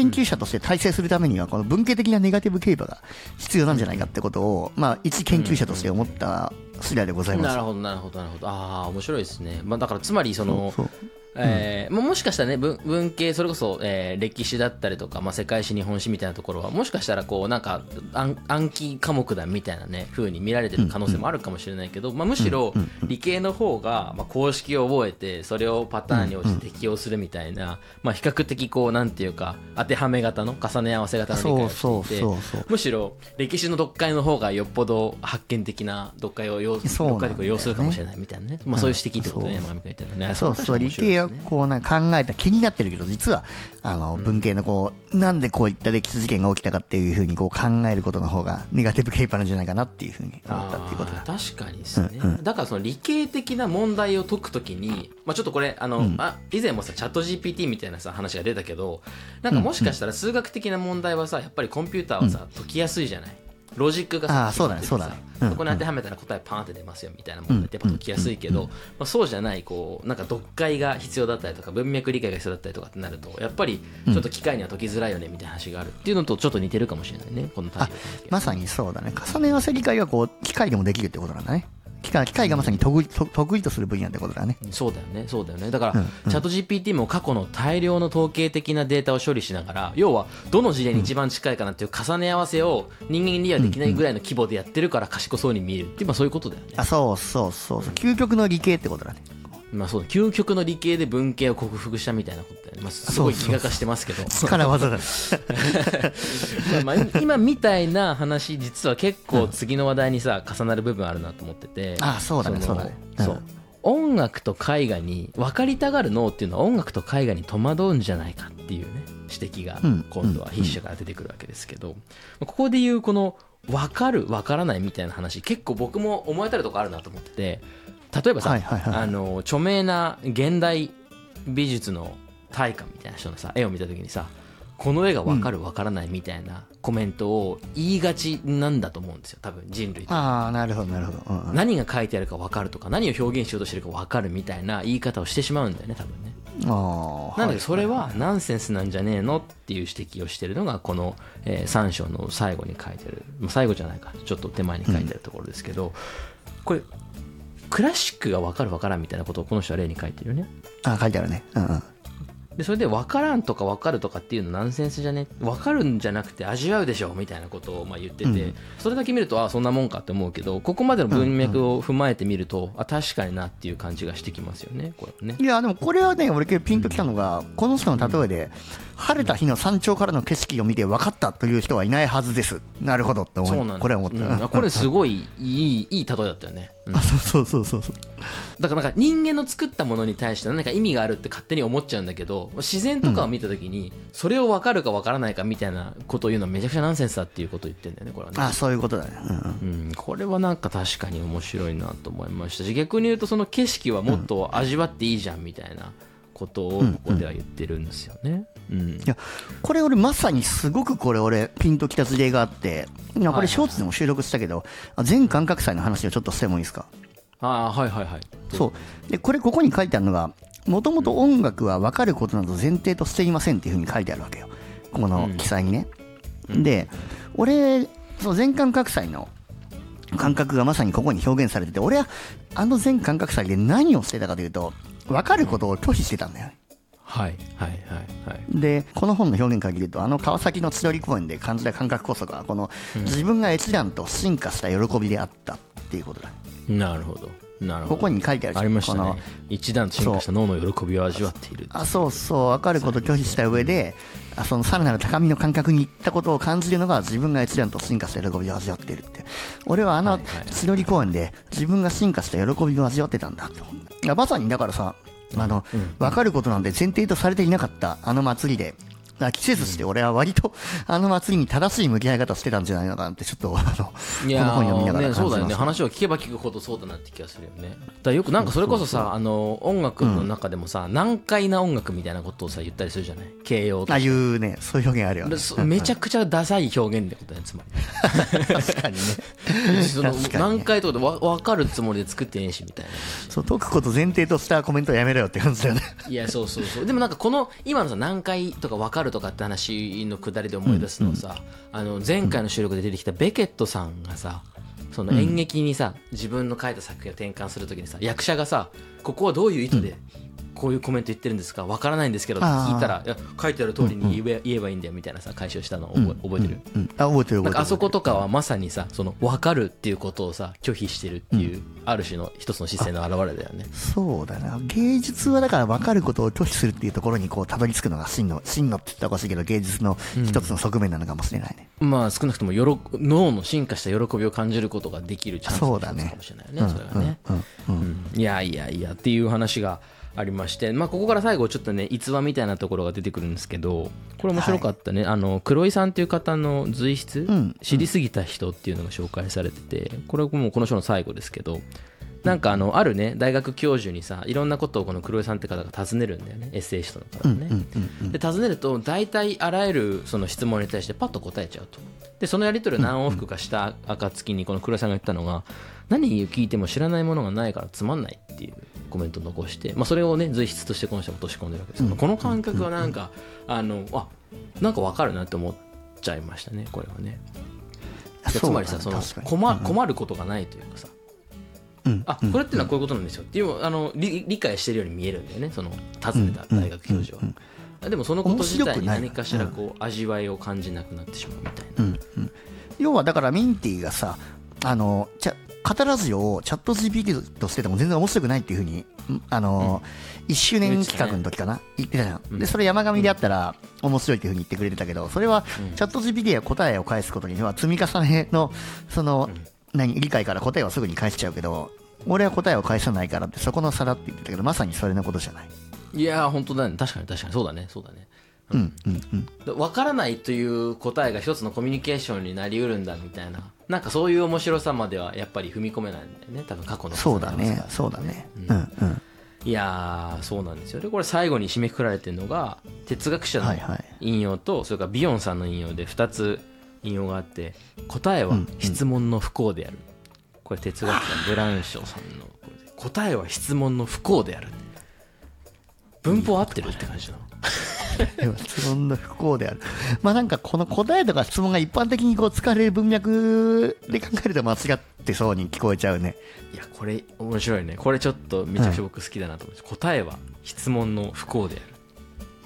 研究者として体制するためにはこの文系的なネガティブ競馬が必要なんじゃないかってことを、まあ、一研究者として思った次第でございます。なるほどなるほどなるほどああ面白いですね、まあ、だからつまりそのそうえーまあもしかしたらね文文系それこそ、えー歴史だったりとか、まあ、世界史日本史みたいなところはもしかしたらこうなんか暗暗記科目だみたいなね風に見られてる可能性もあるかもしれないけど、まあ、むしろ理系の方が、まあ、公式を覚えてそれをパターンに応じて適用するみたいな、まあ、比較的こうなんていうか当てはめ型の重ね合わせ型の理解をそうしていてむしろ歴史の読解の方がよっぽど発見的な読解を要ね。読解力を要するかもしれないみたいなね、まあ、そういう指摘ってことね、う。ん山上君言ってるね。そうそう、理面をこうな考えた気になってるけど、実は、あの、文系のこう、なんでこういった歴史事件が起きたかっていうふうにこう考えることの方が、ネガティブケイパーなんじゃないかなっていうふうに思ったっていうことだ。確かにですね、だからその理系的な問題を解くときに、まあ、ちょっとこれあの、あ以前もさチャット GPT みたいなさ話が出たけどなんかもしかしたら数学的な問題はさやっぱりコンピューターはさ、解きやすいじゃない？ロジックがさあーそうだねそうだねうんそこに当てはめたら答えパーンって出ますよみたいな問題ってやっぱ解きやすいけど、まあ、そうじゃないこうなんか読解が必要だったりとか文脈理解が必要だったりとかってなるとやっぱりちょっと機械には解きづらいよねみたいな話があるっていうのとちょっと似てるかもしれないねこのまさにそうだね。重ね合わせ理解がこう、機械でもできるってことなんだね。機械機械がまさに得意と得意とする分野ってことだね。そうだよねそうだよねだから、チャット GPT も過去の大量の統計的なデータを処理しながら要はどの事例に一番近いかなっていう重ね合わせを人間にはできないぐらいの規模でやってるから賢そうに見えるっていうまあそういうことだよねあ、そうそうそうそう。究極の理系ってことだね。まあそうだ究極の理系で文系を克服したみたいなことだよね、まあ、すごい気がかしてますけど。力技だね。[laughs] まあまあ今みたいな話実は結構次の話題にさ重なる部分あるなと思ってて。あそうだねのそうだね。うんそう。音楽と絵画に分かりたがる脳っていうのは音楽と絵画に戸惑うんじゃないかっていうね指摘がうん。今度は筆者から出てくるわけですけど。ここで言うこの分かる分からないみたいな話結構僕も思えたるとこあるなと思ってて例えばさ、はいはいはいあの著名な現代美術の大家みたいな人のさ絵を見た時にさこの絵が分かる分からないみたいなコメントを言いがちなんだと思うんですよ多分人類ああ、なるほどなるほど。うんうん。何が書いてあるか分かるとか何を表現しようとしてるか分かるみたいな言い方をしてしまうんだよね多分ね。ああ。なんだけどそれはナンセンスなんじゃねえのっていう指摘をしてるのがこの、え3章の最後に書いてるまあ最後じゃないかちょっと手前に書いてるところですけど、これクラシックが分かる分からんみたいなことをこの人は例に書いてるよね。あ書いてあるね。うんうん。でそれで分からんとか分かるとかっていうのナンセンスじゃね？分かるんじゃなくて味わうでしょみたいなことをまあ言ってて、うん。それだけ見るとあそんなもんかって思うけどここまでの文脈を踏まえてみると、あ確かになっていう感じがしてきますよねこれはね。いやでもこれはね俺結構ピンときたのがこの人の例えで晴れた日の山頂からの景色を見て分かったという人はいないはずです。なるほどって思そうこれは思った、うん。あこれすごいいいいい例えだったよね、うん。あそうそうそうそうそう。だからなんか人間の作ったものに対して何か意味があるって勝手に思っちゃうんだけど自然とかを見た時にそれを分かるか分からないかみたいなことを言うのはめちゃくちゃナンセンスだっていうことを言ってるんだよねこれはね。あそういうことだね、うんうん。うん、これはなんか確かに面白いなと思いました。し逆に言うとその景色はもっと味わっていいじゃんみたいなことをここでは言ってるんですよね。うんいやこれ俺まさにすごくこれ俺ピンときた事例があっていやこれショーツでも収録したけどあ全感覚祭の話をちょっとしてもいいですか？ああはいはいはい。そう。でこれここに書いてあるのがもともと音楽は分かることなど前提としていませんっていうふうに書いてあるわけよ。この記載にね、で俺その全感覚祭の感覚がまさにここに表現されてて俺はあの全感覚祭で何をしてたかというと分かることを拒否してたんだよねはいはいはいはい。でこの本の表現限りるとあの川崎の千鳥公園で感じた感覚こそがこの自分が閲覧と進化した喜びであったっていうことだなるほど。なるほど。ここに書いてあるありましたね。一段と進化した脳の喜びを味わっている。あそうそう分かることを拒否した上であそのさらなる高みの感覚に行ったことを感じるのが自分が一段と進化した喜びを味わっているって俺はあの千鳥公園で自分が進化した喜びを味わってたんだってまさにだからさあの、分かることなんて前提とされていなかったあの祭りでだから季節して俺は割とあの祭りに正しい向き合い方してたんじゃないのかなってちょっとあのいやこの本読みながらね、感じますそうだよね。話を聞けば聞くほどそうだなって気がするよね。だよくなんかそれこそさあの音楽の中でもさ、難解な音楽みたいなことをさ言ったりするじゃない？形容とああいうね。そういう表現あるよね。めちゃくちゃダサい表現ってことだよつまり確かにね。その難解とかでわ分かるつもりで作ってねえしみたいな。そう解くこと前提としたコメントをやめろよって感じだよね。いやそうそうそう。でもなんかこの今のさ難解とか分かるとかって話のくだりで思い出すのをさ、あの前回の収録で出てきたベケットさんがさその演劇にさ自分の書いた作品を転換するときにさ役者がさここはどういう意図でこういうコメント言ってるんですか？分からないんですけど聞いたら書いてある通りに言え,、言えばいいんだよみたいなさ解消したのを覚え覚えてる、うんあ覚えてる覚えてる。あそことかはまさにさその分かるっていうことをさ拒否してるっていう、ある種の一つの姿勢の表れだよね。そうだな。芸術はだから分かることを拒否するっていうところにこうたどり着くのが真の真のって言ったらおかしいけど芸術の一つの側面なのかもしれないね、まあ少なくともよろ脳の進化した喜びを感じることができるチャンスかそうだねもしれないよね。それはね、うんうん。うん。いやいやいやっていう話がありまして、まあ、ここから最後ちょっとね逸話みたいなところが出てくるんですけどこれ面白かったね、あの黒井さんっていう方の随筆、ん。知りすぎた人っていうのが紹介されててこれはもうこの章の最後ですけどなんかあのあるね大学教授にさいろんなことをこの黒井さんって方が尋ねるんだよね。エッセイストの方がね、で尋ねると大体あらゆるその質問に対してパッと答えちゃうと。でそのやり取りを何往復かした暁にこの黒井さんが言ったのが何を聞いても知らないものがないからつまんないっていうコメントを残して、まあ、それをね随筆としてこの人も落とし込んでるわけです。けど、この感覚はなんかあのあなんかわかるなって思っちゃいましたねこれはね。あつまりさその困困ることがないというかさうんあこれっていうのはこういうことなんですよっていうあの理理解してるように見えるんだよねその尋ねた大学教授は。でもそのこと自体に何かしらこう味わいを感じなくなってしまうみたいな。要はだからミンティがさあのちゃカタラジオをチャット GPT としてても全然面白くないっていうふうにんあの、1周年企画の時かな言ってたじゃん、でそれ山上であったら面白いっていうふうに言ってくれてたけどそれはチャット GPT が答えを返すことには積み重ねのその、何理解から答えはすぐに返しちゃうけど俺は答えを返さないからってそこの差だって言ってたけどまさにそれのことじゃない。いやー本当だね。確かに確かに。そうだね。そうだね。うんうんうん。で分からないという答えが一つのコミュニケーションになりうるんだみたいな。なんかそういう面白さまではやっぱり踏み込めないんだよね。多分過去のそうだねそうだね。うん。うんいやーそうなんですよ。でこれ最後に締めくくられてるのが哲学者の引用とそれからビヨンさんの引用で2つ引用があって答えは質問の不幸である、これ哲学者のブランショーさんの答えは質問の不幸である。文法合ってるって感じなの質問の不幸である。まあなんかこの答えとか質問が一般的にこう使われる文脈で考えると間違ってそうに聞こえちゃうね。いやこれ面白いね。これちょっとめちゃくちゃ僕好きだなと思います、答えは質問の不幸である。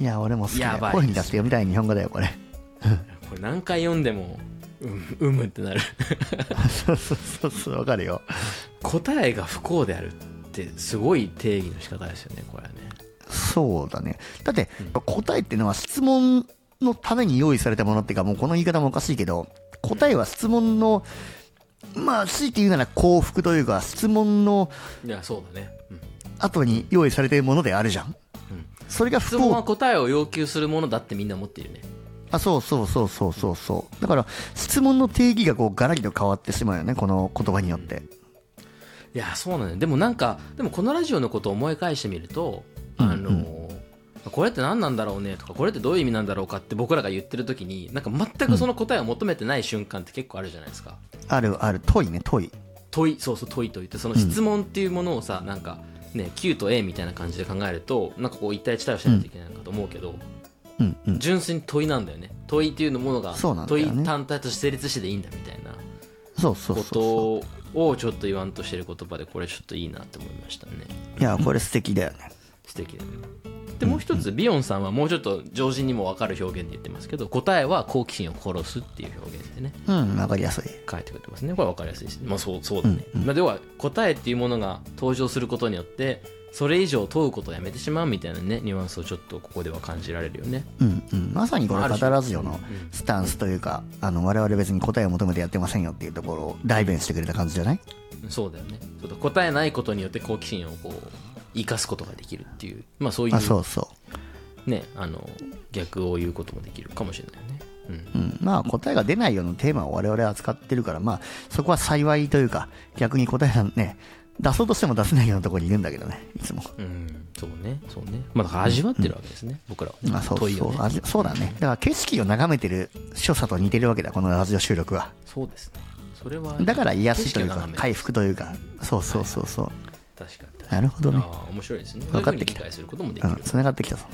いや俺も好きだよ。やばい声に出して読みたい日本語だよこれ。[laughs] これ何回読んでもうんうむってなる。[laughs] そうそうそうそうわかるよ。答えが不幸であるってすごい定義の仕方ですよねこれはねそうだね。だって答えっていうのは質問のために用意されたものっていうかもうこの言い方もおかしいけど答えは質問のまあ強いて言うなら幸福というか質問のいやそうだね、うん。後に用意されているものであるじゃん。うん。それが不質問は幸答えを要求するものだってみんな思っているね。あそうそうそうそうそうそう。だから質問の定義がこうガラリと変わってしまうよねこの言葉によって。いやそうなんだよ。でもなんかでもこのラジオのことを思い返してみると、うんあのこれって何なんだろうねとかこれってどういう意味なんだろうかって僕らが言ってる時になんか全くその答えを求めてない瞬間って結構あるじゃないですか、あるある問いね問い。問いそうそう問いといってその質問っていうものをさ、なんかね Q と A みたいな感じで考えるとなんかこう一対一対応しないといけないのかと思うけど、うんうん。純粋に問いなんだよね。問いっていうのものが問い単体として成立してでいいんだみたいな。そうそうそうそことをちょっと言わんとしてる言葉でこれちょっといいなって思いましたね。ういやこれ素敵だよね素敵だね。でもう一つビヨンさんはもうちょっと常人にも分かる表現で言ってますけど答えは好奇心を殺すっていう表現でね。うんわかりやすい。書いてくれてますね。これ分かりやすいし。まあそうそうだね、まあ、では答えっていうものが登場することによってそれ以上問うことをやめてしまうみたいなねニュアンスをちょっとここでは感じられるよね。うんうん。まさにこれ語らずよのうん。スタンスというかあの我々別に答えを求めてやってませんよっていうところを代弁してくれた感じじゃない？そうだよね。そうだ。答えないことによって好奇心をこう生かすことができるっていうまあそういうあそうそねあの逆を言うこともできるかもしれないよね。うん。う、うん、まあ答えが出ないようなテーマを我々は扱ってるからまあそこは幸いというか逆に答えがね出そうとしても出せないようなところにいるんだけどねいつも。うん、そうね、そうね。まあ、だから味わってるわけですね、僕らはね。まあそうそう。味そうだね。だから景色を眺めてる所作と似てるわけだこのラジオ収録は。そうですね。それは。だから癒しというか回復というか。そうそうそうそう。確かに。なるほどねああ、面白いですね。分かってきた理解することもできるうん。繋がってきたぞ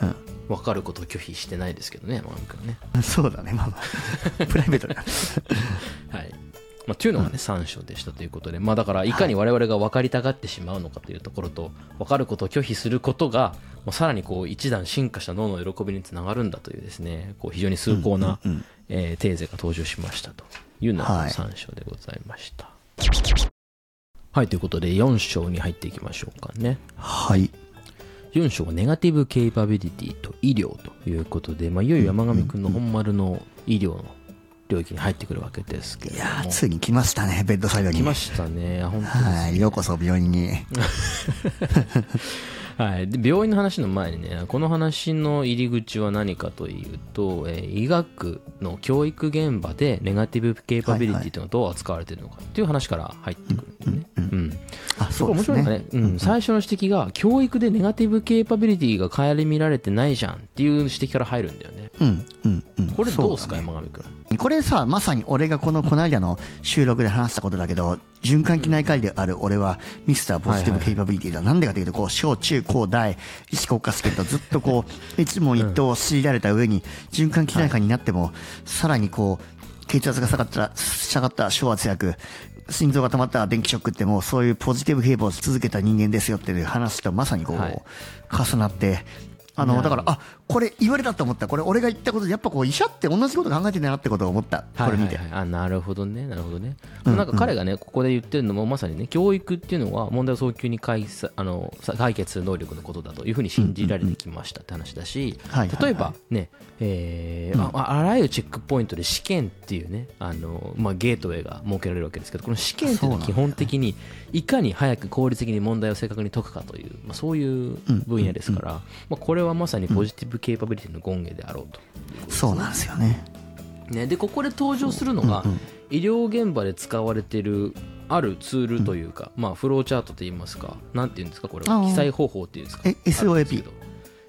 うん分かることを拒否してないですけどね、山上君ね。そうだね、まあまあ。プライベートだ。[laughs] はい。まあ、というのがね、3章でしたということで、まあ、だから、いかに我々が分かりたがってしまうのかというところと、分かることを拒否することが、もうさらにこう、一段進化した脳の喜びにつながるんだというですね、こう非常に崇高な、えーテーゼが登場しましたというのがはい3章でございました。はい、ということで、4章に入っていきましょうかね。はい。4章はネガティブケイパビリティと医療ということで、まあ、いよいよ山上くんの本丸の医療の領域に入ってくるわけですけれども。いやー、ついに来ましたね、ベッドサイドに。来ましたね。本当ではい、ようこそ病院に。[laughs] はい、で病院の話の前にねこの話の入り口は何かというと、えー医学の教育現場でネガティブケイパビリティというのはどう扱われているのかっていう話から入ってくるんだよね。うんあ、そそうね。ね、うん、最初の指摘が教育でネガティブケイパビリティが顧みられてないじゃんっていう指摘から入るんだよね。うん、うん、うん。これどうですか、ね山上くん？これさ、まさに俺がこの、この間の収録で話したことだけど、循環器内科医である俺は、ミスターポジティブケイパビリティだ。なんでかというと、こう、小中高大、医師国家試験とずっとこう、一問一答を強いられた上に、循環器内科になっても、さらにこう、血圧が下がったら、下がったら小圧薬、心臓が止まったら電気ショックってもうそういうポジティブケイパをし続けた人間ですよっていう話とまさにこう、はい重なって、あの、だから、あ、これ言われたと思った。これ俺が言ったことで、やっぱこう医者って同じこと考えてんだなってことを思った。これ見て。はい。はいはい、あなるほどね。なるほどね、うんなんか彼がねここで言ってるのもまさにね教育っていうのは問題を早急に解さあのさ解決する能力のことだというふうに信じられてきましたって話だしはいはいはい。例えばねえーああらゆるチェックポイントで試験っていうねあの、まあ、ゲートウェイが設けられるわけですけどこの試験っていうのは基本的にいかに早く効率的に問題を正確に解くかという、まあ、そういう分野ですから、まあ、これはまさにポジティブケイパビリティの顕現であろうと。そうなんですよね。ね、でここで登場するのが、医療現場で使われているあるツールというか、まあ、フローチャートといいますかなんていうんですかこれ記載方法っていうんですか？え SOAP あ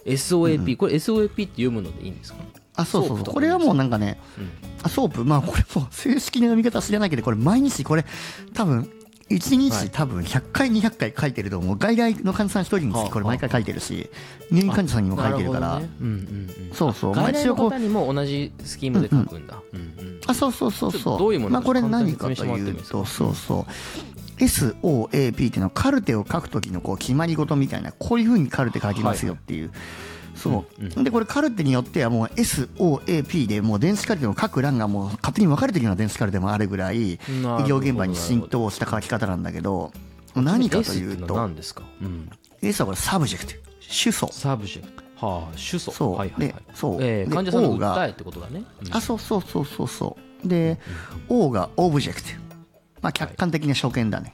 るん SOAP、これ SOAP って読むのでいいんですか？あ、そうそうこれはもうなんかね、うん。あ SOAP、まあこれもう正式な読み方知らないけど、これ毎日これ、多分、1日多分100回、200回書いてると思う。外来の患者さん1人につはあ。きこれ毎回書いてるし、入院患者さんにも書いてるから。そうそう。あ外来の方にも同じスキームで書くんだ、あ、そうそうそうそう。まあこれ何かといいと、いうですか？そうそう。SOAP っていうのはカルテを書くときのこう決まり事みたいな、こういうふうにカルテ書きますよっていうそう、でこれカルテによってはもう SOAP でもう電子カルテの各欄がもう勝手に分かれてるような電子カルテもあるぐらい医療現場に浸透した書き方なんだけど。何かというと S はこれサブジェクト。主訴サブジェクト。はあ主訴そう。はいはいそう。でえー患者さんの訴えってことだね、うん。あそうそうそうそうそう。で O がオブジェクト。まあ客観的な所見だね、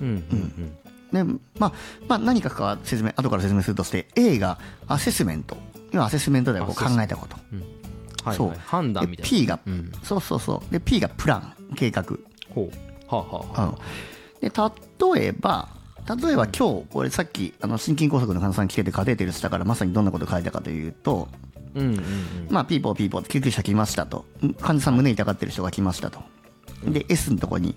うん。うんでまあ、まあ何かかは説明後から説明するとして A がアセスメント要はアセスメントでこう考えたこと。うん。はいそう。はい、判断でみたいな。P が、うん、そうそうそう。で P がプラン計画。ほう。はあはあはあ。うん、で例えば例えば今日俺さっきあの心筋梗塞の患者さん来ててカテーテルしたからまさにどんなこと書いたかというと、うんうんうん。まあ、ピーポーピーポーって救急車来ましたと。ん患者さん胸痛がってる人が来ましたと。で S のところに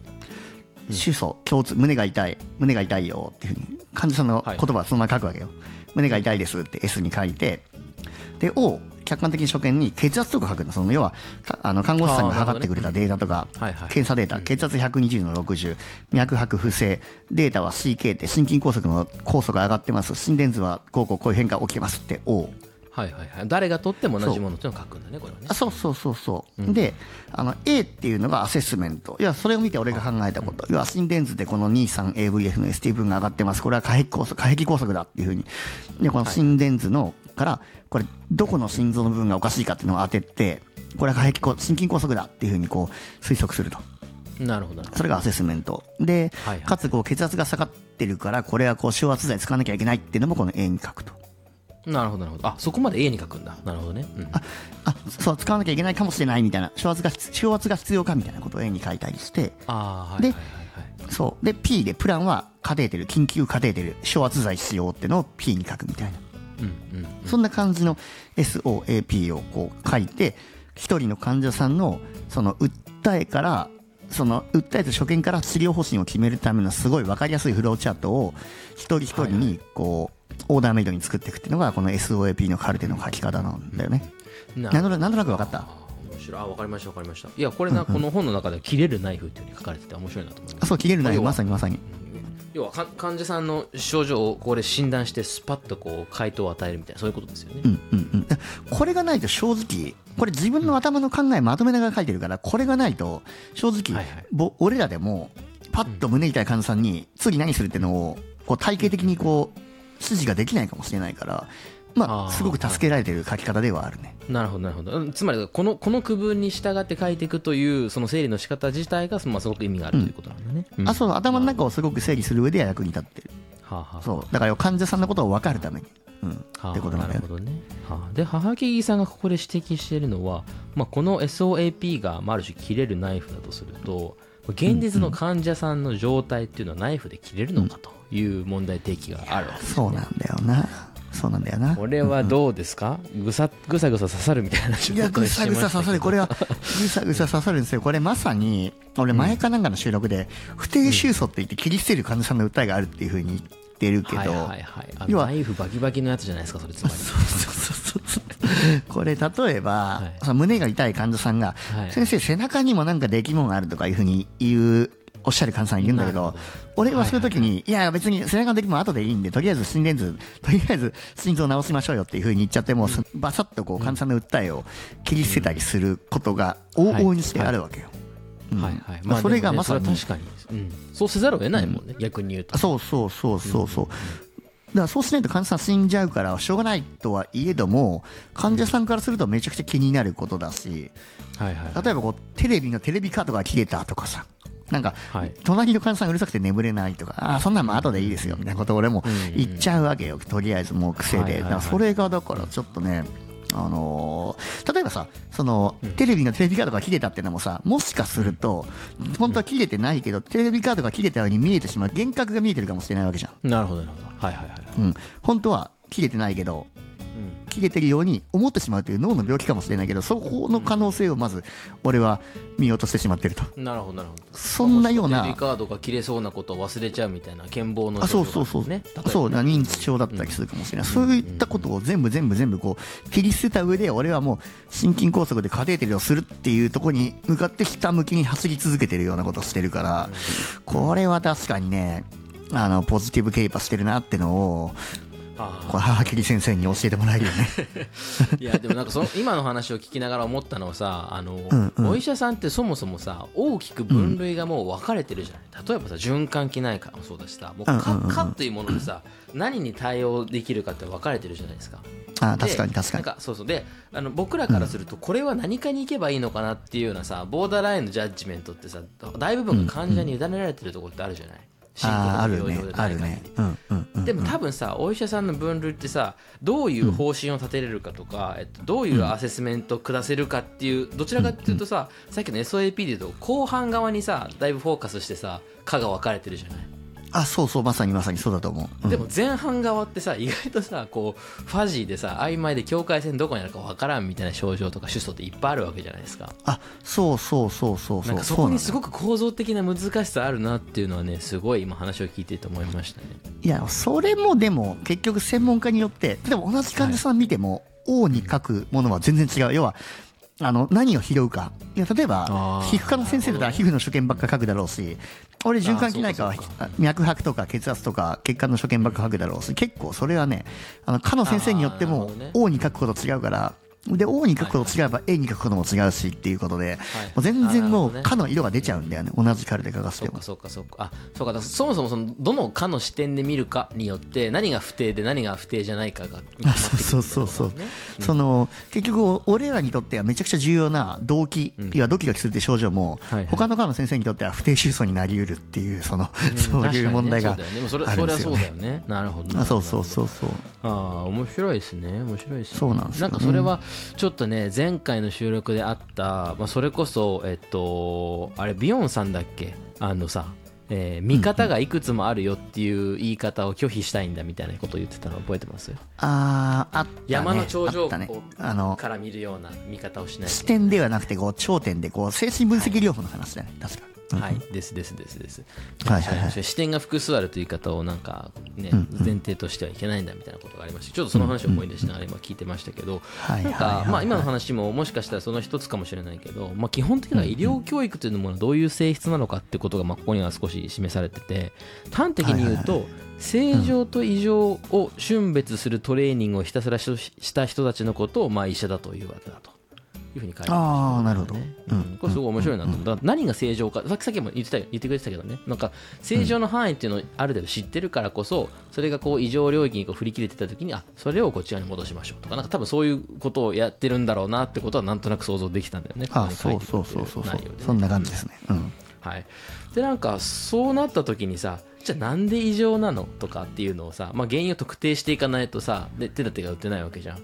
主訴胸痛胸が痛い胸が痛いよっていうふうに患者さんの言葉はそのまま書くわけよ、胸が痛いですって S に書いてで O 客観的に所見に血圧とか書くの。その要はかあの看護師さんが測ってくれたデータとか、はいはい。検査データ、血圧120の60、脈拍不正、データは CK って心筋梗塞の酵素が上がってます、心電図はこうこうこういう変化起きてますって O。はいはいはい。誰が取っても同じものっていうのを書くんだねこれはね。あそうそうそうそう、であの A っていうのがアセスメント。いやそれを見て俺が考えたこと、要は心電図でこの 23AVF の ST 分が上がってます。これは過壁梗塞過壁梗塞だっていうふうに。でこの心電図のからこれどこの心臓の部分がおかしいかっていうのを当ててこれは過壁梗心筋梗塞だっていうふうにこう推測すると。なるほど。それがアセスメント。で、はいはい。かつこう血圧が下がってるからこれはこう昇圧剤使わなきゃいけないっていうのもこの A に書くと。どなるほどなるほど。あそこまで A に書くんだ。なるほどね、うん。ああそう使わなきゃいけないかもしれないみたいな。昇圧が圧が必要かみたいなことを A に書いたりして。でああはいはいはいはい。そう。で P でプランはカテーテル緊急カテーテル昇圧剤必要ってのを P に書くみたいな。うんうんそんな感じの SOAP をこう書いて一人の患者さんのその訴えからその訴えと所見から治療方針を決めるためのすごい分かりやすいフローチャートを一人一人にこうオーダーメイドに作っていくっていうのがこの SOAP のカルテの書き方なんだよね。ななんとなくなんとなく分かった？あ分かりました分かりました。いやこれな、この本の中では切れるナイフっていうふうに書かれてて面白いなと思います。そう切れるなよ要はまさにまさに。要はか患者さんの症状をこれ診断してスパッとこう回答を与えるみたいなそういうことですよね、うんうんうん、これがないと正直これ自分の頭の考えまとめながら書いてるからこれがないと正直、はいはい。ぼ俺らでもパッと胸痛い患者さんに次何するっていうのをこう体系的にこう指示ができないかもしれないからまあすごく助けられてる書き方ではあるね。なるほどなるほど。うんつまりこのこの区分に従って書いていくというその整理の仕方自体が、まあ、すごく意味があるということなんだね、うん。あそう頭の中をすごく整理する上では役に立ってる。はあはあそう。だから患者さんのことを分かるために。うん、はあってことなんだよ。るほどね、はあ。で母木さんがここで指摘しているのは、まあ、この SOAP がまあある種切れるナイフだとすると現実の患者さんの状態っていうのはナイフで切れるのかという問題提起があるわけですそうなんだよな。そうなんだよな。これはどうですか？ぐさぐさぐさ刺さるみたいな話いや、ぐさぐさ刺さる。これは、ぐさぐさ刺さるんですよ。これまさに、俺前かなんかの収録で、不定収訴って言って切り捨てる患者さんの訴えがあるっていうふうに言ってるけど、はいはいナイフバキバキのやつじゃないですかそれつまりそうそうそうそう。これ、例えば、はいその胸が痛い患者さんが、はい先生、背中にもなんか出来物あるとかいうふうに言う、おっしゃる患者さんいるんだけど、俺はそういう時に、いや、別に背中の出来物後でいいんで、とりあえず心電図、[laughs] とりあえず心臓治しましょうよっていうふうに言っちゃって、もうす、バサッとこう患者さんの訴えを切り捨てたりすることが往々にしてあるわけよ。うんはいはい。まあそれがまさに。確かに、うん、そうせざるを得ないもんね、逆に言うと。そうそうそうそうそう。だからそうしないと患者さん死んじゃうからしょうがないとはいえども患者さんからするとめちゃくちゃ気になることだしはいはい。例えばこうテレビのテレビカードが切れたとかさなんかはい。隣の患者さんうるさくて眠れないとかああそんなんも後でいいですよみたいなこと俺も言っちゃうわけよとりあえずもう癖で。それがだからちょっとねあのー例えばさそのテレビのテレビカードが切れたってのもさもしかすると本当は切れてないけどテレビカードが切れたように見えてしまう幻覚が見えてるかもしれないわけじゃん。なるほどなるほど。はいはいはい。うん、本当は切れてないけど、切れてるように思ってしまうという脳の病気かもしれないけど、そこの可能性をまず俺は見落としてしまってると。なるほどなるほど。そんなような。テレビカードが切れそうなことを忘れちゃうみたいな健忘のあそう症そうそう、ねそうな認知症だったりするかもしれない、そういったことを全部全部全部こう切り捨てた上で俺はもう心筋梗塞でカテーテルをするっていうところに向かってひたむきに走り続けてるようなことをしてるから、これは確かにねあのポジティブケイパしてるなってのをあこれ母切先生に教えてもらえるよね。[laughs] いやでもなんかその [laughs] 今の話を聞きながら思ったのはさあの、んうん。お医者さんってそもそもさ大きく分類がもう分かれてるじゃない、例えばさ循環器内科もそうだしさもううんうんうん科科っていうものでさ何に対応できるかって分かれてるじゃないですか。あで確かに確かに。なんかそうそう。であの僕らからするとこれは何かに行けばいいのかなっていうようなさボーダーラインのジャッジメントってさ大部分が患者に委ねられてるところってあるじゃない、深刻な病状でねあるない限り。ね。でも多分さお医者さんの分類ってさどういう方針を立てれるかとか、えっと、どういうアセスメントを下せるかっていうどちらかっていうとささっきの SOAP でいうと後半側にさだいぶフォーカスしてさ科が分かれてるじゃない？あそうそうまさにまさにそうだと思う、うん。でも前半側ってさ意外とさこうファジーでさ曖昧で境界線どこにあるか分からんみたいな症状とか主訴っていっぱいあるわけじゃないですか。あそうそうそうそうそう。なんかそこにすくごく構造的な難しさあるなっていうのはねすごい今話を聞いてて思いましたね。いやそれもでも結局専門家によって例えば同じ患者さん見ても、王に書くものは全然違う。要はあの何を拾うか。いや例えば皮膚科の先生だったら皮膚の所見ばっか書くだろうし俺循環器内科は脈拍とか血圧とか血管の所見ばっか書くだろうし結構それはねあの科の先生によっても王に書くこと違うからで O に書くこと違えば A に書くことも違うしっていうことで、全然もうあーなるほどね。科の色が出ちゃうんだよね。同じカルで書かせても。そうかそうか。そうかあそうか。そもそもそのどの科の視点で見るか。によって何が不定で何が不定じゃないか。が決まってくるそうそうそうその結局俺らにとってはめちゃくちゃ重要な動機、うんいやドキドキするって症状も、他の科の先生にとっては不定収素になりうるっていうその、そういう問題があるんですよそれはそうだよね。ねなるほどあそうそうそうそうああ面白いですね面白いですねそうなんですよなんか。それはちょっとね前回の収録であった、まあ、それこそえっとあれビヨンさんだっけ？あのさえー見方がいくつもあるよっていう言い方を拒否したいんだみたいなことを言ってたの覚えてます？あーあったね。山の頂上ね。あのから見るような見方をしないと視点ではなくてこう頂点でこう精神分析療法の話だね。確かはい、ですですですです。はいはいはい。視点が複数あるという言い方をなんかね、うんうん。前提としてはいけないんだみたいなことがありまして、ちょっとその話を思い出しながら今聞いてましたけど、んまあ今の話ももしかしたらその一つかもしれないけど、まあ基本的には医療教育というものはどういう性質なのかってことがまあここには少し示されてて、端的に言うと。正常と異常を瞬別するトレーニングをひたすらしした人たちのことをまあ医者だというわけだというふうに書いてましたああなるほど、ねううん。ん、これすごい面白いなと思った、だから何が正常かさっきさっきも言ってたよ言ってくれてたけどね。なんか正常の範囲っていうのをある程度知ってるからこそそれがこう異常領域にこう振り切れてた時にあそれをこっち側に戻しましょうとかなんか多分そういうことをやってるんだろうなってことはなんとなく想像できたんだよね。あそいうそうそうそうそう。ねそんな感じですね。うん。はい、でなんかそうなった時にさじゃあなんで異常なのとかっていうのをさ、まあ、原因を特定していかないとさで手立てが打ってないわけじゃん。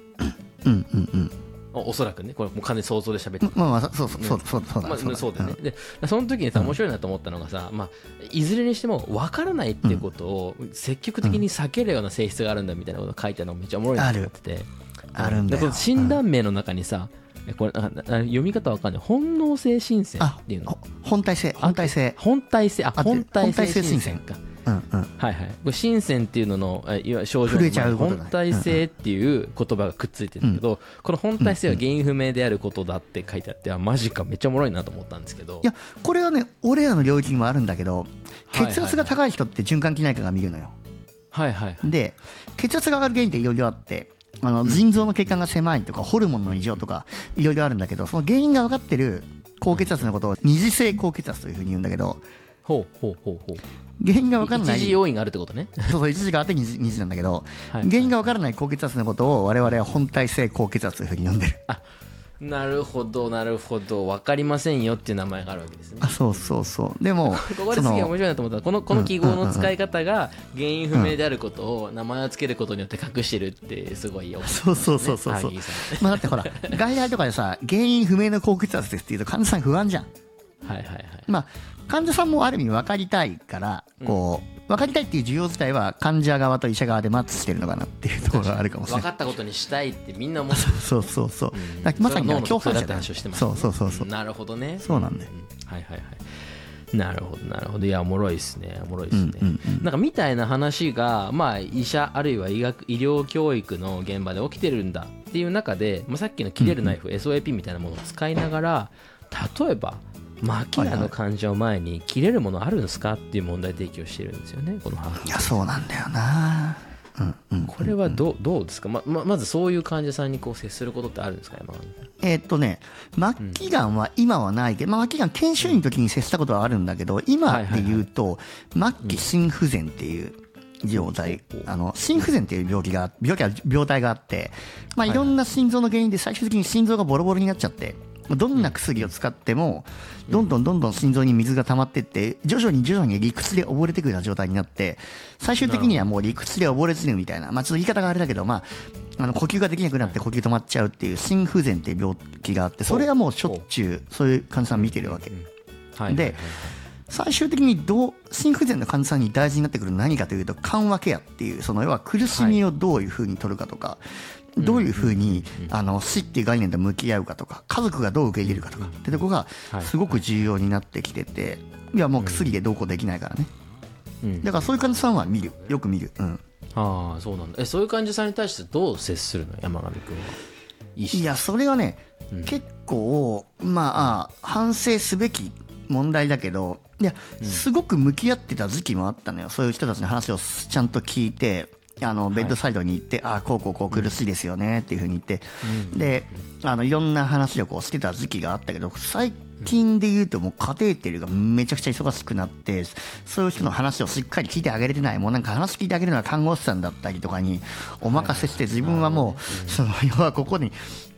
うんうんうんおおそらくねこれもう完全に想像で喋ってるまあまあそうそうそうそうそうだまあ、そうそうだよね、でその時にさ面白いなと思ったのがさ、まあ、いずれにしても分からないっていうことを積極的に避けるような性質があるんだみたいなことが書いてあるのがめっちゃおもろいなと思ってて。あるんだよ。診断名の中にさ、えこれ読み方わかんない。本能性申請あっていうの。ほ本体性本体性。本体性ああ本体性本体性申申請。請かはいはい。これ深センっていうののえいわゆる症状の本体性っていう言葉がくっついてるんだけど、この本体性は原因不明であることだって書いてあって、あマジかめっちゃおもろいなと思ったんですけど。いやこれはね俺らの領域にもあるんだけど血圧が高い人って循環器内科が見るのよ。はいはいで血圧が上がる原因っていろいろあってあの腎臓の血管が狭いとかホルモンの異常とかいろいろあるんだけどその原因が分かってる高血圧のことを二次性高血圧というふうに言うんだけどほうほうほうほう原因が分からない。一時要因があるってことね。そうそう一時があって二次 [laughs] 二次なんだけど、はい。原因が分からない高血圧のことを我々は本体性高血圧というふうに呼んでる。なるほどなるほど。分かりませんよっていう名前があるわけですね。あそうそうそう。でも [laughs] ここですげえ面白いなと思ったこのこの記号の使い方が原因不明であることを名前を付けることによって隠してるってすごいよそうそうそうそうそう。ね。まあだってほら [laughs] 外来とかでさ原因不明の高血圧ですって言うと患者さん不安じゃん。はいはいはい。まあ患者さんもある意味分かりたいからこう、分かりたいっていう需要自体は患者側と医者側でマッチしてるのかなっていうところがあるかもしれない。分かったことにしたいってみんな思って [laughs] そうそうそう、うまさに共犯者だ話をしてましたそうねそうそうそう。なるほどね。そうなんだよ。うん。はいはいはい。なるほどなるほど。いやおもろいですね。おもろいですね、うんうんうんなんかみたいな話がまあ医者あるいは医学医療教育の現場で起きてるんだっていう中で、まあ、さっきの切れるナイフ、SOAP みたいなものを使いながら例えばマキラの患者を前に切れるものあるんですかっていう問題提起をしてるんですよねこのハーフいやそうなんだよな。うんうん。これはどうどうですか？まままずそういう患者さんにこう接することってあるんですか山上さん。えーっとね、末期がんは今はないけど、まあ、末期がん研修医の時に接したことはあるんだけど、今で言うと、末期心不全っていう状態、あの、心不全っていう病気が、病気は病態があって、まあ、いろんな心臓の原因で最終的に心臓がボロボロになっちゃって、どんな薬を使っても、どんどんどんどん心臓に水が溜まってって、徐々に徐々に理屈で溺れてくるような状態になって、最終的にはもう理屈で溺れずにみたいな、まあちょっと言い方があれだけど、まあ、あの呼吸ができなくなって呼吸止まっちゃうっていう心不全っていう病気があって、それはもうしょっちゅうそういう患者さん見てるわけ。はいで最終的にどう心不全の患者さんに大事になってくるのは何かというと緩和ケアっていうその要は苦しみをどういうふうに取るかとか、どういうふうにあの死っていう概念と向き合うかとか家族がどう受け入れるかとかってとこがはい。すごく重要になってきてていやもう薬でどうこうできないからね。うん。だからそういう患者さんは見る。よく見る、うん、ああそうなんだ。えそういう患者さんに対してどう接するの？山上君は。いやそれはね、結構まあ反省すべき問題だけどいやすごく向き合ってた時期もあったのよ。そういう人たちの話をちゃんと聞いてあのベッドサイドに行って、ああこうこうこう苦しいですよねっていうふうに言って、であのいろんな話をこうしてた時期があったけど最近で言うともうカテーテルがめちゃくちゃ忙しくなってそういう人の話をしっかり聞いてあげれてないもうなんか話聞いてあげるのは看護師さんだったりとかにお任せして自分はもうその要はここに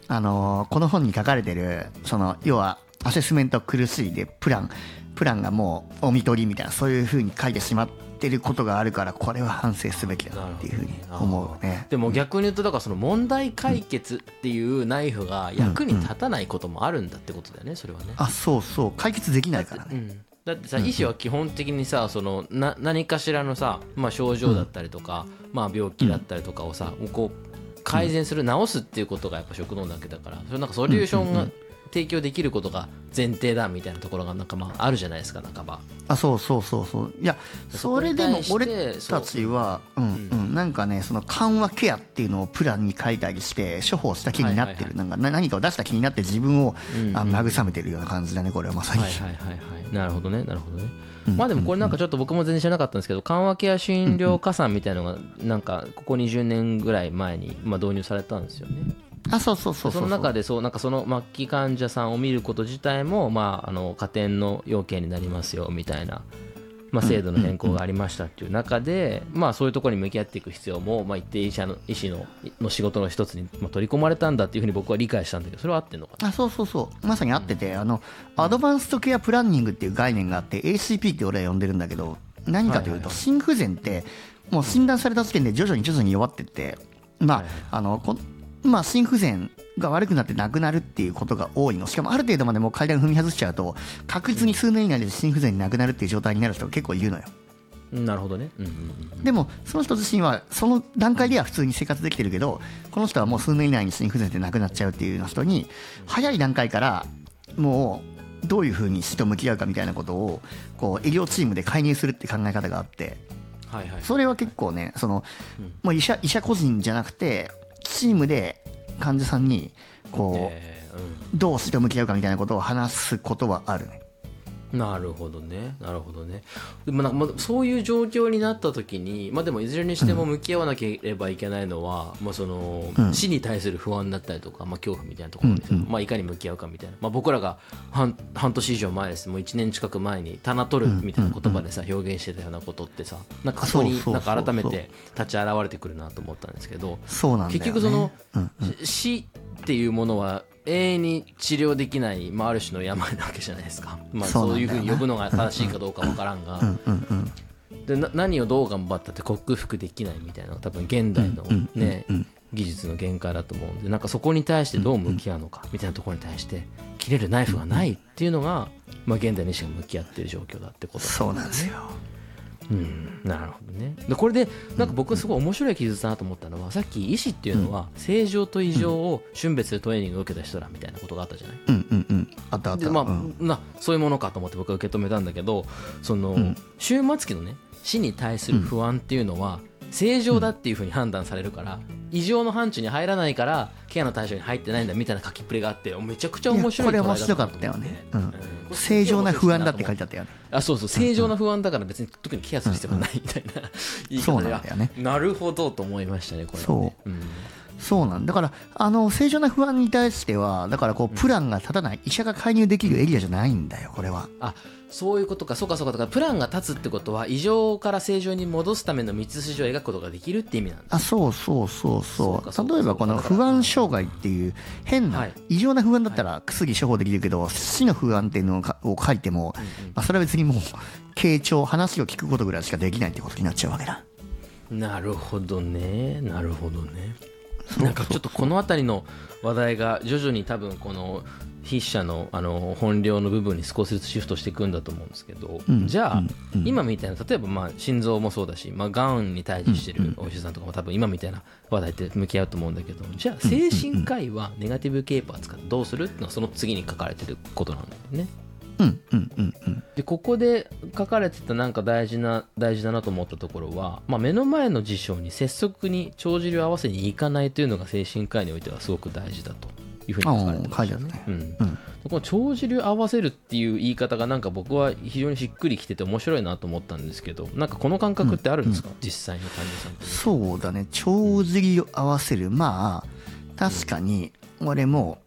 あのこの本に書かれてるその要はアセスメント苦しいでプランプランがもうお見取りみたいなそういうふうに書いてしまってることがあるからこれは反省すべきだなっていうふうに思うね。でも逆に言うとだからその問題解決っていうナイフが役に立たないこともあるんだってことだよねそれはね。あそうそう。解決できないからね。うん。だってさ医師は基本的にさそのな何かしらのさ、まあ、症状だったりとか、まあ、病気だったりとかをさ、こう改善する治すっていうことがやっぱ食能なわけだからそれなんかソリューションが提供できることが前提だみたいなところがなんかまああるじゃないですか半ば。あそうそうそうそう。いやそれでも俺たちはうんうん。なんかねその緩和ケアっていうのをプランに書いたりして処方した気になってる、なんかな何かを出した気になって自分を、あの慰めてるような感じだねこれはまさに、はいはいはいはい。なるほどねなるほどね。まあでもこれなんかちょっと僕も全然知らなかったんですけど緩和ケア診療加算みたいなのがなんかここ20年ぐらい前にまあ導入されたんですよねあそうそうそうそうその中でそうなんかその末期患者さんを見ること自体も、まあ、あの加点の要件になりますよみたいな、まあ、制度の変更がありましたっていう中で、まあ、そういうところに向き合っていく必要も、まあ、一定医者の医師のの仕事の一つに、まあ、取り込まれたんだっていうふうに僕は理解したんだけどそれは合ってんのかな？あそうそうそう。まさに合っててあのアドバンストケアプランニングっていう概念があって ACP って俺は呼んでるんだけど何かというと心不全ってもう診断された時点で徐々に徐々に弱ってってまああのこまあ心不全が悪くなってなくなるっていうことが多いの。しかもある程度までもう階段踏み外しちゃうと確実に数年以内で心不全になくなるっていう状態になる人が結構いるのよ。うんなるほどね、うんうんうん、でもその人自身はその段階では普通に生活できてるけどこの人はもう数年以内に心不全ってなくなっちゃうっていうような人に早い段階からもうどういうふうに死と向き合うかみたいなことをこう医療チームで介入するって考え方があってはいはい。それは結構ねそのもう医者医者個人じゃなくてチームで患者さんにこえーうどう死と向き合うかみたいなことを話すことはあるね。なるほどね。なるほどね。でもなんかまあそういう状況になった時にまあでもいずれにしても向き合わなければいけないのは、まあそのうん。死に対する不安だったりとか、まあ、恐怖みたいなところにさ、まあ、いかに向き合うかみたいな、まあ、僕らが半半年以上前です。もう1年近く前に「棚取る」みたいな言葉でさ表現してたようなことってさなんかそこになんか改めて立ち現れてくるなと思ったんですけどそうなんね、結局その、うん。し死っていうものは永遠に治療できない、まあ、ある種の病なわけじゃないですか、[laughs] まあ、そういうふうに呼ぶのが正しいかどうかわからんが、でな何をどう頑張ったって克服できないみたいな多分現代の、ね技術の限界だと思うんでなんかそこに対してどう向き合うのかみたいなところに対して切れるナイフがないっていうのが、まあ、現代の医師が向き合っている状況だってことそうなんですよ。うん、なるほどね。でこれでなんか僕すごい面白い記述だなと思ったのはさっき医師っていうのは正常と異常を瞬別でトレーニングを受けた人だみたいなことがあったじゃない？うん。うん。うん。あったあった。でまあ、うん。なそういうものかと思って僕は受け止めたんだけどその、ん。終末期のね死に対する不安っていうのは、正常だっていうふうに判断されるから、異常の範疇に入らないからケアの対象に入ってないんだみたいな書きっぷりがあってめちゃくちゃ面白いこれ面白かったよね。うん正常な不安だって書いてあったよね。あそうそう。正常な不安だから別に特にケアする必要がないみたいな。言い方でなんだよね。なるほどと思いましたねこれはね。そう。うんそうなんだ。からあの正常な不安に対してはだからこうプランが立たない。医者が介入できるエリアじゃないんだよこれは。あそういうことか。そうかそうかだか。らプランが立つってことは異常から正常に戻すための道筋を描くことができるって意味なんだ。あそうそうそうそう。例えばこの不安障害っていう変はない。異常な不安だったら薬処方できるけど死の不安っていうのを書いてもまあそれは別にもう傾聴話を聞くことぐらいしかできないってことになっちゃうわけだ。なるほどね。なるほどね [laughs] なんかちょっとこの辺りの話題が徐々に多分この筆者のあの本領の部分に少しずつシフトしていくんだと思うんですけど、うんじゃあ、うんうん。今みたいな例えばまあ心臓もそうだし、まあ、がんに対峙してるお医者さんとかも多分今みたいな話題って向き合うと思うんだけどじゃあ精神科医はネガティブケーパー使ってどうするっていうのはその次に書かれてることなんだよね。うんうんうんうん。でここで書かれてたなんか大事な大事だなと思ったところは、まあ、目の前の事象に拙速に帳尻を合わせにいかないというのが精神科医においてはすごく大事だというふうに書かれてましたああ書いてあるね。うん。うんこの帳尻を合わせるっていう言い方がなんか僕は非常にしっくりきてて面白いなと思ったんですけどなんかこの感覚ってあるんですか、実際の患者さんそうだね。帳尻を合わせる。まあ確かに俺も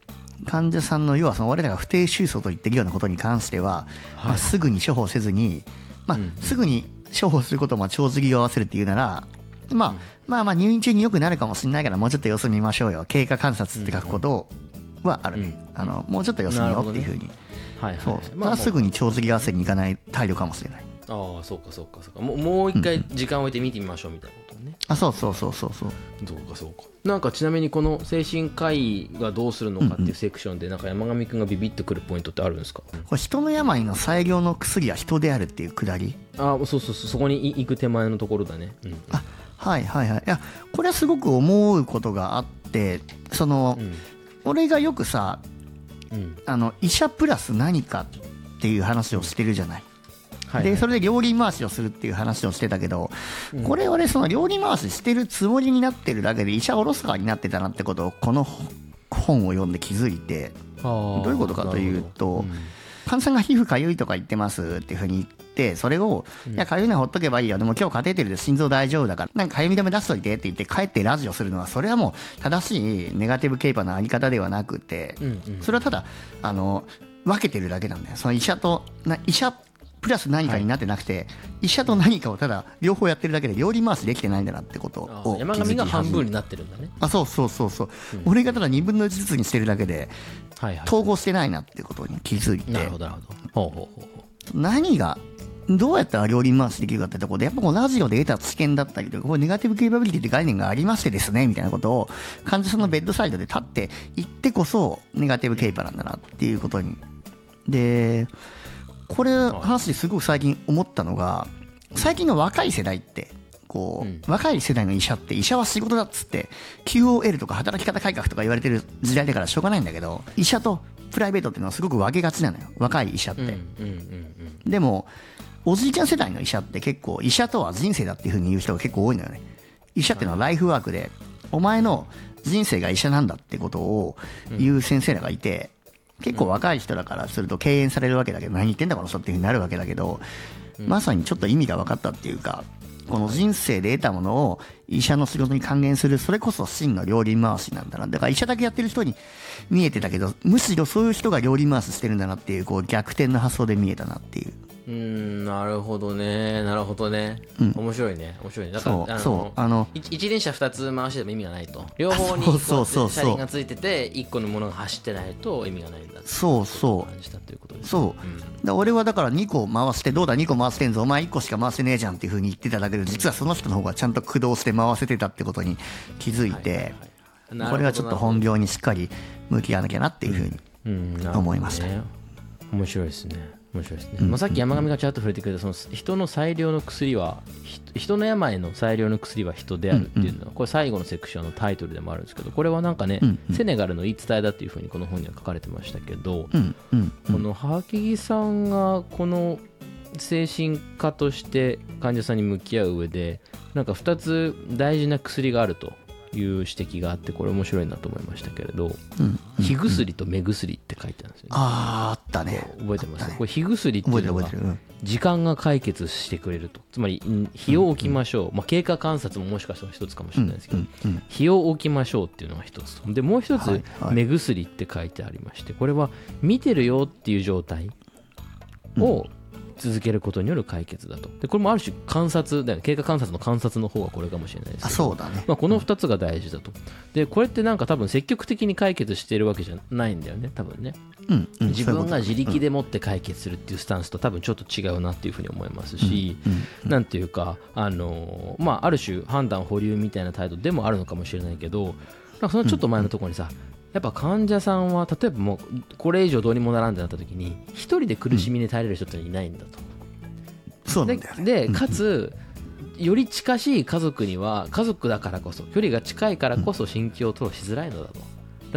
患者さんの要はその俺らが不定収束と言ってるようなことに関しては、まあ、すぐに処方せずに、まあうん。すぐに処方することも帳尻を合わせるっていうなら、まあ、まあまあ入院中に良くなるかもしれないからもうちょっと様子見ましょうよ。経過観察って書くことはある。ね、あのもうちょっと様子見ようっていうふうに、はいはいそう。はいまあ、すぐに帳尻合わせに行かない態度かもしれない。ああそうかそうかそうか。もうもう一回時間を置いて見てみましょうみたいなね、あそうそうそうそうそう。そうかそうか。なんかちなみにこの精神科医がどうするのかっていうセクションでなんか山上くんがビビッとくるポイントってあるんですか？これ人の病の最良の薬は人であるっていうくだり？あそうそうそう。そこに行く手前のところだね、うん、あはいはいはい。いやこれはすごく思うことがあってその、うん。俺がよくさうん。あの医者プラス何かっていう話をしてるじゃない、はいでそれで料理回しをするっていう話をしてたけど、これ俺その料理回ししてるつもりになってるだけで医者おろす側になってたなってことをこの本を読んで気づいてどどういうことかというと患者さんが皮膚かゆいとか言ってますっていうふうに言ってそれを、いやかゆいのはほっとけばいいよ。でも今日カテーテルで心臓大丈夫だからなんかかゆみ止め出しといてって言って帰ってラジオするのはそれはもう正しいネガティブケーパーのあり方ではなくて、うんうん。それはただあの分けてるだけなんだよ。その医者とな医者プラス何かになってなくて、医者と何かをただ両方やってるだけで料理回しできてないんだなってことあを山上が半分にになってるんだね。あそうそうそうそう、俺がただ2分の1ずつにしてるだけではいはい。統合してないなってことに気づいて。なるほどなるほど。ほうほうほうほ何がどうやったら料理回しできるかってところでやっぱこうラジオで得た知見だったりとかネガティブケーパビリティって概念がありましてですねみたいなことを患者さんのベッドサイドで立って言ってこそネガティブケーパなんだなっていうことに。でこれ話ですごく最近思ったのが最近の若い世代ってこう、若い世代の医者って医者は仕事だっつって QOL とか働き方改革とか言われてる時代だからしょうがないんだけど医者とプライベートっていうのはすごく分けがちなのよ。若い医者って、でもおじいちゃん世代の医者って結構医者とは人生だっていうふうに言う人が結構多いのよね。医者っていうのはライフワークでお前の人生が医者なんだってことを言う先生らがいて、結構若い人だからすると敬遠されるわけだけど何言ってんだこの人っていうふうになるわけだけど、まさにちょっと意味が分かったっていうかこの人生で得たものを医者の仕事に還元するそれこそ真の料理回しなんだなだから医者だけやってる人に見えてたけどむしろそういう人が料理回ししてるんだなっていうこう逆転の発想で見えたなっていううーんなるほどね。なるほどね、面白いね。面白いね。だからそうあの一一輪車2つ回してても意味がないと。両方にそうそうそうそう。車輪がついてて1個のものが走ってないと意味がないんだそうそう。感じたということですそう、だ俺はだから2個回してどうだ2個回してんぞ。お前1個しか回せねえじゃんっていうふうに言ってただけで実はその人の方がちゃんと駆動して回せてたってことに気づいて、これはちょっと本業にしっかり向き合わなきゃなっていうふうに、思いました。面白いですね面白いですね、まあ、さっき山上がちゃんと触れてくれたその人の最良の薬はひ人の病の最良の薬は人であるっていうのはこれ最後のセクションのタイトルでもあるんですけどこれはなんかね、セネガルの言い伝えだっていうふうにこの本には書かれてましたけど、このハキギさんがこの精神科として患者さんに向き合う上でなんか2つ大事な薬があるという指摘があってこれ面白いなと思いましたけれどうん「火薬と目薬」って書いてあるんですよね。あーあったね。覚えてます？ね。これ火薬っていうのは時間が解決してくれると。つまりん日を置きましょう、まあ、経過観察ももしかしたら一つかもしれないですけど、うんうん日を置きましょうっていうのが一つと。でもう一つ、目薬って書いてありましてこれは見てるよっていう状態を続けることによる解決だと。でこれもある種観察だよね。経過観察の観察の方がこれかもしれないですあけど。そうだね。まあ、この2つが大事だと。でこれってなんか多分積極的に解決しているわけじゃないんだよね。多分ね。うんうん自分が自力でもって解決するっていうスタンスと多分ちょっと違うなっていうふうに思いますし、なんていうか、あのーまあ、ある種判断保留みたいな態度でもあるのかもしれないけどなんかそのちょっと前のところにさ、やっぱ患者さんは例えばもうこれ以上どうにもならんってなった時に一人で苦しみに耐えれる人っていないんだと。でそうなんだよね。でかつより近しい家族には家族だからこそ距離が近いからこそ心境を吐露しづらいのだと。で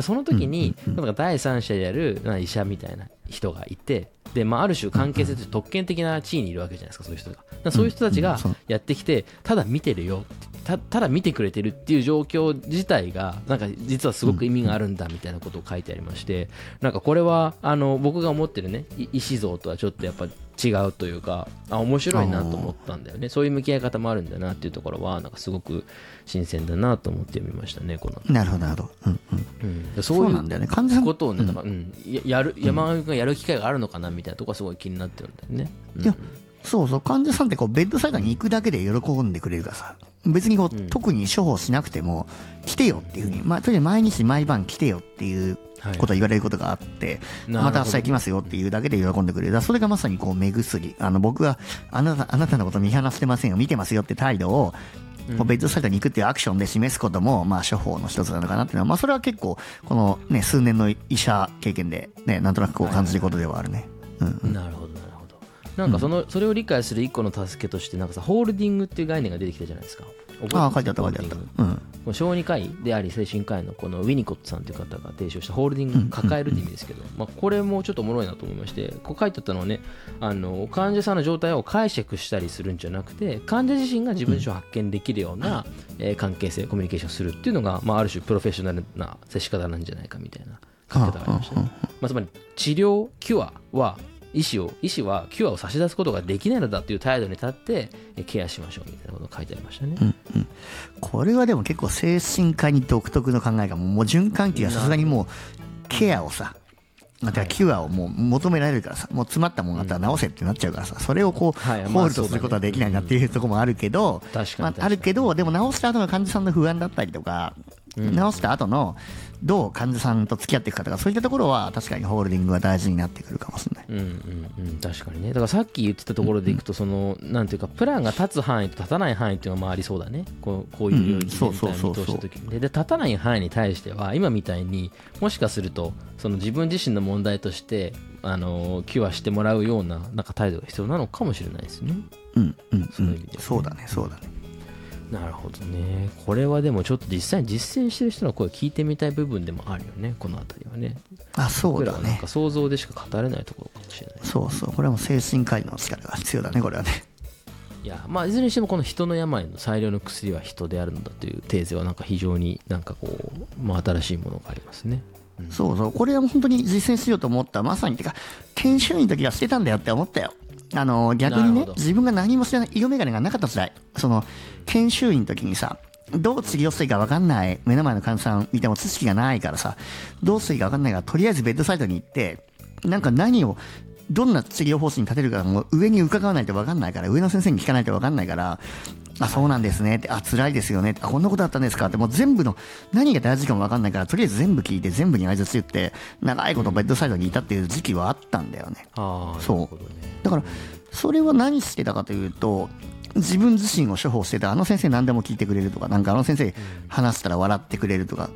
その時になんか第三者である医者みたいな人がいてで、まあ、ある種関係性として特権的な地位にいるわけじゃないですかそういう人が。そういう人たちがやってきてただ見てるよたただ見てくれてるっていう状況自体がなんか実はすごく意味があるんだみたいなことを書いてありましてなんかこれはあの僕が思ってるねい医師像とはちょっとやっぱ違うというかあ面白いなと思ったんだよね。そういう向き合い方もあるんだなっていうところはなんかすごく新鮮だなと思って読みましたねこの、なるほどなるほど。うんうん。うん、そそうなんだよね。患者さんことをね、だからうん、ややる山上君がやる機会があるのかなみたいなところはすごい気になってるんだよね。うん。いやそうそう患者さんってこうベッドサイドに行くだけで喜んでくれるからさ別にこう、うん。特に処方しなくても来てよっていうふうに、まあ、とりあえず毎日毎晩来てよっていうはいことを言われることがあって、また明日行きますよっていうだけで喜んでくれる。それがまさにこう目薬。あの僕があなたあなたのこと見放してませんよ見てますよって態度をこうベッドサイドに行くっていうアクションで示すことも、まあ、処方の一つなのかなっていうのは、まあ、それは結構、このね、数年の医者経験で、ね、なんとなくこう感じることではあるね。なるほどなるほど。なんかその、それを理解する一個の助けとしてなんかさホールディングっていう概念が出てきたじゃないですか。覚ああ、書いてあった、書いてあった。うん。この小児科医であり精神科医のこのウィニコットさんという方が提唱したホールディング抱えるって意味ですけど、まあ、これもちょっとおもろいなと思いましてこう書いてあったのはねあの患者さんの状態を解釈したりするんじゃなくて患者自身が自分自身を発見できるような、えー関係性コミュニケーションするっていうのが、まあ、ある種プロフェッショナルな接し方なんじゃないかみたいな書き方がありましたね、まあ、つまり治療キュアは医師を医師はキュアを差し出すことができないのだという態度に立ってえーケアしましょうみたいなことが書いてありましたね、これはでも結構精神科に独特の考えがもう循環器がさすがにもうケアをさまたキュアをもう求められるからさもう詰まったものがあったら直せってなっちゃうからさそれをこうホールドすることはできないなっていうところもあるけどあるけどでも直した後の患者さんの不安だったりとか直した後のどう患者さんと付き合っていくかとかそういったところは確かにホールディングは大事になってくるかもしれない。うんうんうん、確かにね。だからさっき言ってたところでいくとその、なんていうかプランが立つ範囲と立たない範囲っていうのはまあありそうだね。こうこういう領域全体を見通した時にでで立たない範囲に対しては今みたいにもしかするとその自分自身の問題としてあのキュアしてもらうようななんか態度が必要なのかもしれないですね。うんうんうそういう意味でん、そうだねそうだね。なるほどねこれはでもちょっと実際に実践してる人の声聞いてみたい部分でもあるよねこの辺りはねあそうだねなんか。想像でしか語れないところかもしれないそうそうこれはもう精神科医の力が必要だねこれはね。いやまあいずれにしてもこの人の病の最良の薬は人であるのだというテーゼはなんか非常になんかこう、まあ、新しいものがありますね。うんそうそう、これは本当に実践しようと思った。まさに、てか、研修医の時はしてたんだよって思ったよ。あの、逆にね自分が何も知らない、色眼鏡がなかった時代、その、研修医の時にさ、どう治療していいか分かんない、目の前の患者さん見ても知識がないからさ、どうしていいか分かんないから、とりあえずベッドサイドに行って、なんか何を、どんな治療方針立てるかもう上に伺わないと分かんないから、上の先生に聞かないと分かんないから、あ、そうなんですね。って、あ、辛いですよね。って、あ、こんなことあったんですか。って、もう全部の、何が大事かも分かんないから、とりあえず全部聞いて、全部に挨拶言って、長いことベッドサイドにいたっていう時期はあったんだよね。そう。だから、それは何してたかというと、自分自身を処方してた、あの先生何でも聞いてくれるとか、なんかあの先生話したら笑ってくれるとか、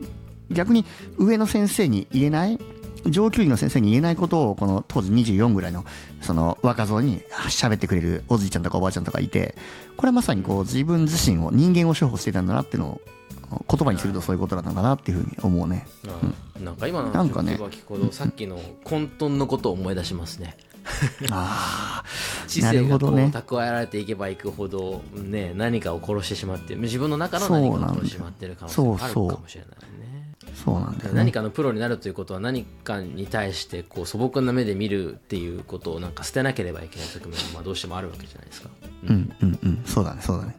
逆に上の先生に言えない、上級医の先生に言えないことを、この当時24ぐらいの、その若造に喋ってくれるおじいちゃんとかおばあちゃんとかいて、これはまさにこう自分自身を、人間を処方してたんだなっていうのを、言葉にするとそういうことなのかなっていうふうに思うね。ああなんか今のなんかね。話を聞くほどさっきの混沌のことを思い出しますね。あ [laughs] 知性がこう蓄えられていけばいくほど、ね、何かを殺してしまって自分の中の何かを殺してしまってる可能性があるかもしれないそうなんだよね。何かのプロになるということは何かに対してこう素朴な目で見るっていうことをなんか捨てなければいけない側面もまあどうしてもあるわけじゃないですか。うんうんうん。そうだねそうだね。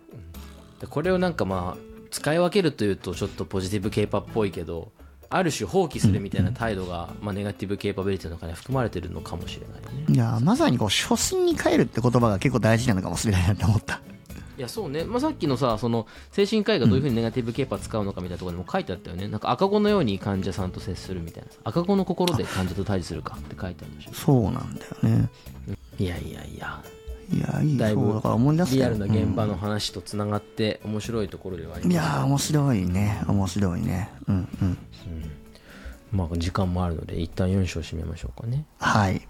でこれをなんかまあ使い分けるというとちょっとポジティブケーパーっぽいけどある種放棄するみたいな態度が、まあ、ネガティブケーパビリティの中に含まれてるのかもしれないね。いやまさにこう初心に帰るって言葉が結構大事なのかもしれないなって思ったいやそうね、まあ、さっきのさその精神科医がどういうふうにネガティブケーパー使うのかみたいなところにも書いてあったよね、なんか赤子のように患者さんと接するみたいな。赤子の心で患者と対峙するかって書いてあるでしょ。そうなんだよね。いやいやいや。いやいいだいぶリアルな現場の話とつながって面白いところではあります。いやー面白いね。面白いね。うんうん。まあ時間もあるので一旦4章締めましょうかね。はい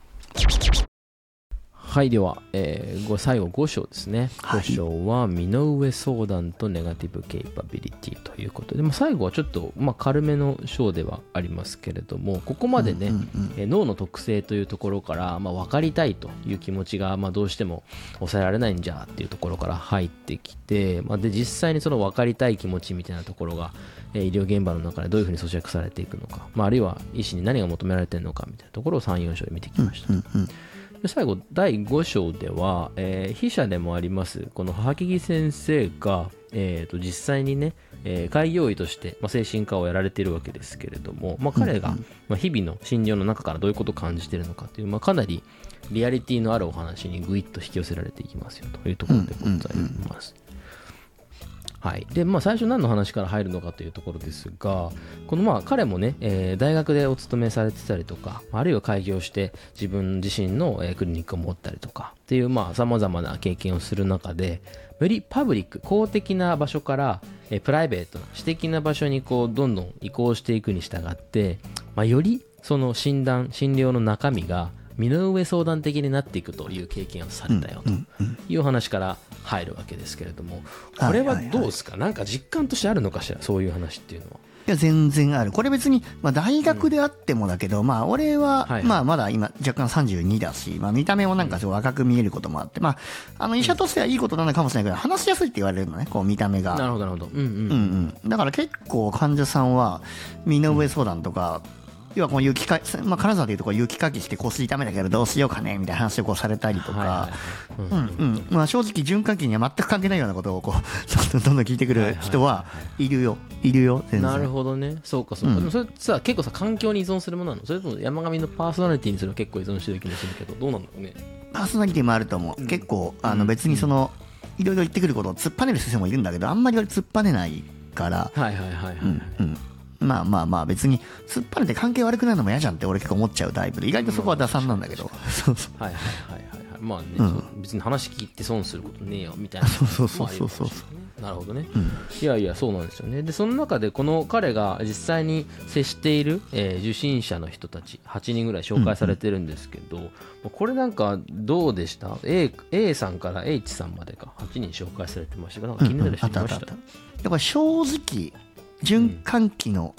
はいでは、えーご最後5章ですね、はい。5章は身の上相談とネガティブケイパビリティということで、まあ、最後はちょっと、まあ、軽めの章ではありますけれどもここまでね、うんうんえー脳の特性というところから、まあ、分かりたいという気持ちが、まあ、どうしても抑えられないんじゃっていうところから入ってきて、まあ、で実際にその分かりたい気持ちみたいなところが、えー医療現場の中でどういうふうに咀嚼されていくのか、まあ、あるいは医師に何が求められているのかみたいなところを34章で見てきました。うんうんで最後第5章では、えー筆者でもありますこの母木先生が、えーと実際にね、えー開業医として、まあ、精神科をやられているわけですけれども、まあ、彼が、まあ、日々の診療の中からどういうことを感じているのかという、まあ、かなりリアリティのあるお話にぐいっと引き寄せられていきますよというところでございます。はい。でまあ、最初何の話から入るのかというところですがこのまあ彼もね、えー大学でお勤めされてたりとかあるいは開業して自分自身の、えークリニックを持ったりとかっていうさまざ、まな経験をする中でよりパブリック公的な場所から、えープライベートな私的な場所にこうどんどん移行していくに従って、まあ、よりその診断診療の中身が身の上相談的になっていくという経験をされたよという話から入るわけですけれどもこれはどうですか？なんか実感としてあるのかしら？そういう話っていうのは。いや全然ある。これ別に、まあ、大学であってもだけど、まあ俺は、はいまあまだ今若干32だし、まあ、見た目もなんかすごい若く見えることもあって、まああの医者としてはいいことなのかもしれないけど話しやすいって言われるのねこう見た目が。なるほどなるほど。うんうん。うんうん、だから結構患者さんは身の上相談とか、要はこう雪か、まあ、金沢でいうとこう雪かきして腰痛めたけどどうしようかねみたいな話をこうされたりとか、正直循環器には全く関係ないようなことをこうどんどんどんどん聞いてくる人はいるよ。いるよなるほどね。そうかそうか。でもそれさ、結構さ、環境に依存するものなの？それとも山上のパーソナリティにするの結構依存してる気もするけど、どうなんだろうね？パーソナリティもあると思う、結構あの別にその、いろいろ言ってくることを突っぱねる先生もいるんだけどあんまり俺突っぱねないから、はいはいはいはい。うん、まあまあまあ別に突っぱねて関係悪くなるのも嫌じゃんって俺結構思っちゃうタイプで意外とそこは打算なんだけど、そうそうはいはいはい。はいはい。まあね、うん。別に話聞いて損することねえよみたいな。そうそうそうそうそうなるほどね、いやいやそうなんですよね。でその中でこの彼が実際に接している、えー受診者の人たち8人ぐらい紹介されてるんですけど、これなんかどうでした？A, A さんから H さんまでか。8人紹介されてましたがなんか気になる人いました。やっぱ正直循環器の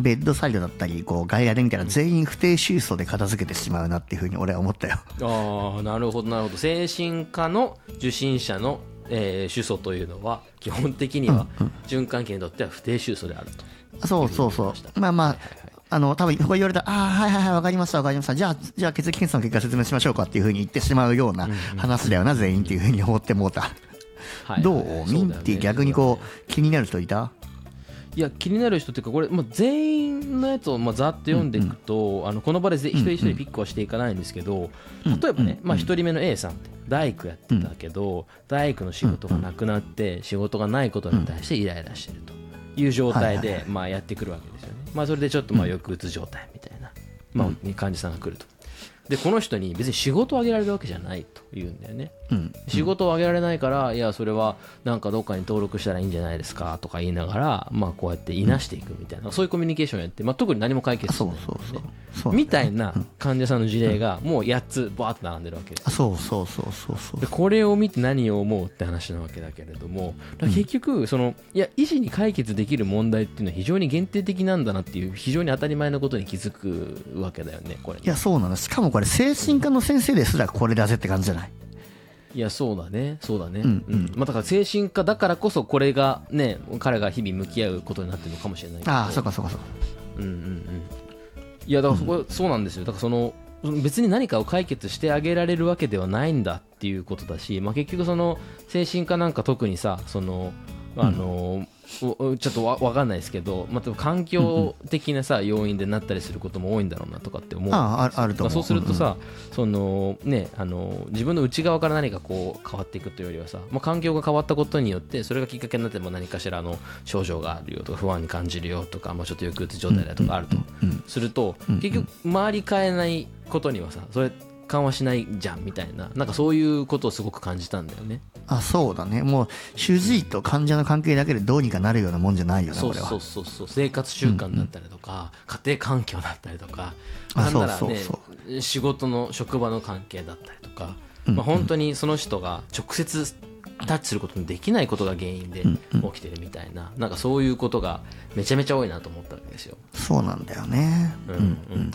ベッドサイドだったりこう外野で見たら全員不定収束で片付けてしまうなっていうふうに俺は思ったよ。ああなるほどなるほど。精神科の受診者の、えー主訴というのは基本的には循環器にとっては不定収束であると、そうそうそう。まあまああの多分こう言われたらああはいはいはいわかりましたわかりました。じゃあじゃあ血液検査の結果説明しましょうかっていうふうに言ってしまうような話だよな全員っていうふうに思ってもうた。はいどはいはい。う？ミンティ逆にこう気になる人いた？いや気になる人っていうかこれ、まあ、全員のやつをまあざっと読んでいくと、あのこの場でぜ一人一人ピックはしていかないんですけど、例えばね、まあ、1人目の A さんって大工やってたけど、大工の仕事がなくなって仕事がないことに対してイライラしてるという状態でまあやってくるわけですよね、まあ、それでちょっとまあ抑うつ状態みたいな、まあ、患者さんが来るとでこの人に別に仕事をあげられるわけじゃないと言うんだよね。うん。仕事をあげられないから、いや、それはなんかどっかに登録したらいいんじゃないですかとか言いながら、まあ、こうやっていなしていくみたいな、そういうコミュニケーションをやって、まあ、特に何も解決しないそうそう。そうそうみたいな患者さんの事例がもう8つ、バーっと並んでるわけですあそうそうそうそうそう。でこれを見て何を思うって話なわけだけれども結局そのいや医師に解決できる問題っていうのは非常に限定的なんだなっていう非常に当たり前のことに気づくわけだよねこれ。いやそうなのしかもこれ精神科の先生ですらこれだぜって感じじゃない？いやそうだね。そうだね、ううん。ん。まあ、だから精神科だからこそこれがね彼が日々向き合うことになってるのかもしれないけど。ああそうかそうかそうか。うんうんうん。いやだからそこ、そうなんですよ。だからその別に何かを解決してあげられるわけではないんだっていうことだし、まあ、結局その精神科なんか特にさそのあの、おちょっとわ分かんないですけど、まあ、環境的なさ要因でなったりすることも多いんだろうなとかって思う。あああるとそうするとさ、そのね、あの自分の内側から何かこう変わっていくというよりはさ、まあ、環境が変わったことによってそれがきっかけになっても何かしらの症状があるよとか不安に感じるよとか、まあ、ちょっと抑うつ状態だとかあるとすると結局周り変えないことにはさそれ緩和しないじゃんみたいななんかそういうことをすごく感じたんだよね。あそうだね。もう主治医と患者の関係だけでどうにかなるようなもんじゃないよねこれは。そうそうそうそう。生活習慣だったりとか、家庭環境だったりとか。あなんならねそうそう仕事の職場の関係だったりとか、まあ、本当にその人が直接タッチすることのできないことが原因で起きてるみたいな、なんかそういうことがめちゃめちゃ多いなと思ったわけですよ。そうなんだよね。うんうん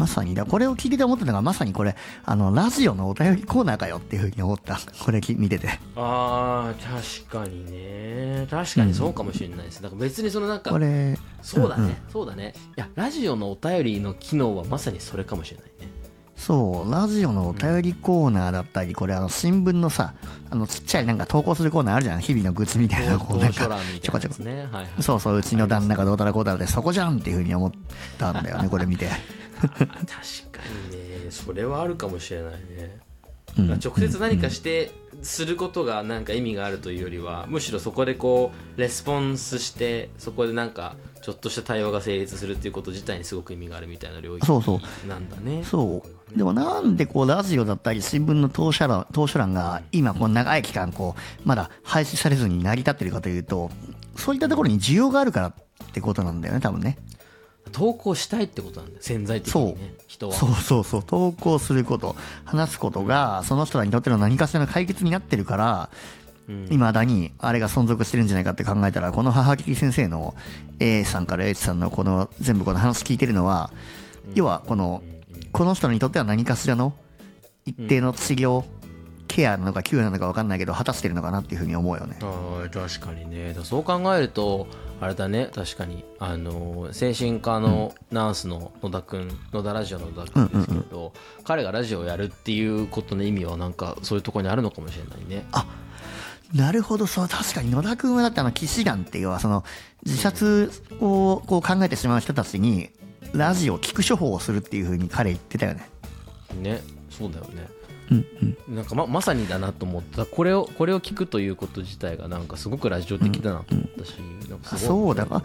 まさに。だこれを聞いてて思ったのがまさにこれあのラジオのお便りコーナーかよっていうふうに思った。これき見てて。あー確かにね。確かにそうかもしれないです。だから別にそのなんかこれそうだね、んん。そうだね。いやラジオのお便りの機能はまさにそれかもしれないね。そうラジオのお便りコーナーだったりこれあの新聞のさあのちっちゃいなんか投稿するコーナーあるじゃん。日々の愚痴みたいなこうなんか図書欄みたいなやつね。はいはい。そうそううちの旦那がどうたらこうたらでそこじゃんっていうふうに思ったんだよねこれ見て確かにねそれはあるかもしれないね、うん。直接何かしてすることがなんか意味があるというよりはむしろそこでこうレスポンスしてそこでなんかちょっとした対話が成立するっていうこと自体にすごく意味があるみたいな領域そうそう。なんだね。そうでもなんでこうラジオだったり新聞の当初欄当初欄が今こう長い期間こうまだ廃止されずに成り立ってるかというとそういったところに需要があるからってことなんだよね多分ね投稿したいってことなんだよ潜在的にね人は。そうそうそう。投稿すること。話すことがその人らにとっての何かしらの解決になってるからうん。いまだにあれが存続してるんじゃないかって考えたらこの母木先生の A さんから H さんのこの全部この話聞いてるのは要はこのこの人にとっては何かしらの一定の治療ケアなのかキューなのか分かんないけど果たしてるのかなっていうふうに思うよね。あー確かにね。そう考えるとあれだね。確かに。あのー精神科のナースの野田君野田ラジオの野田君ですけど、彼がラジオをやるっていうことの意味はなんかそういうところにあるのかもしれないね。なるほど。そう確かに野田君はだってあの騎士団っていうのはその自殺をこう考えてしまう人たちにラジオ聞く処方をするっていうふうに彼言ってたよね。ねそうだよねうんうん。なんかままさにだなと思った。これをこれを聞くということ自体がなんかすごくラジオ的だなと思ったし、なんかすごいそうだ。なね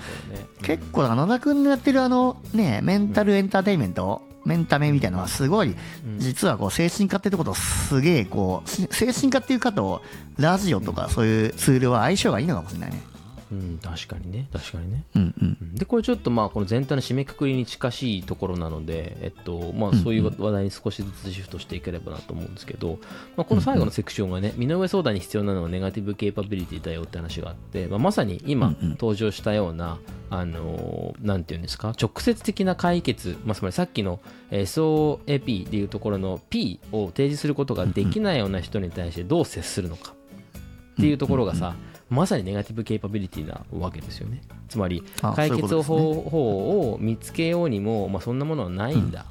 結構野田君のやってるあのねメンタルエンターテインメント、メンタメみたいなのはすごい実はこう精神科ってとことすげえこうし精神科っていうかとラジオとかそういうツールは相性がいいのかもしれないねうん確かにね。確かにね。うんうん。でこれちょっとまあこの全体の締めくくりに近しいところなので、えっとまあ、そういう話題に少しずつシフトしていければなと思うんですけど、まあ、この最後のセクションがね身の上相談に必要なのはネガティブケーパビリティだよって話があって、まあ、まさに今登場したような、あのーなんていうんですか直接的な解決、まあ、つまりさっきのえー SOAP でいうところの P を提示することができないような人に対してどう接するのかっていうところがさ、まさにネガティブケーパビリティなわけですよね。つまりあ解決方法を見つけようにも、まあ、そんなものはないんだ、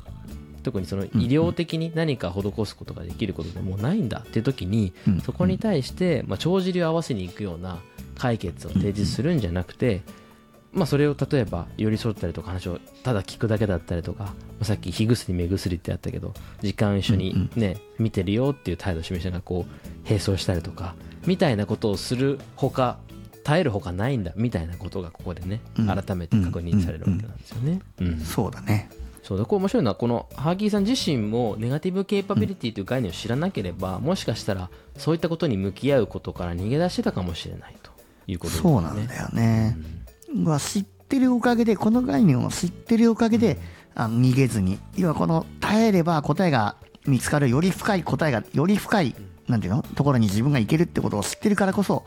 特にその医療的に何か施すことができることでもうないんだっていう時に、うん。そこに対して、まあ、帳尻を合わせに行くような解決を提示するんじゃなくて、まあ、それを例えば寄り添ったりとか話をただ聞くだけだったりとか、まあさっき火薬目薬ってあったけど時間一緒にね、見てるよっていう態度を示しながらこう並走したりとかみたいなことをするほか耐えるほかないんだみたいなことがここでねうん。改めて確認されるわけなんですよね。うん。そうだね。そうだ。これ面白いのはこのハーキーさん自身もネガティブケーパビリティという概念を知らなければ、もしかしたらそういったことに向き合うことから逃げ出してたかもしれないということですね。そうなんだよね、まあ知ってるおかげでこの概念を知ってるおかげであの逃げずに要はこの耐えれば答えが見つかるより深い答えがより深いなんていうの？ところに自分がいけるってことを知ってるからこそ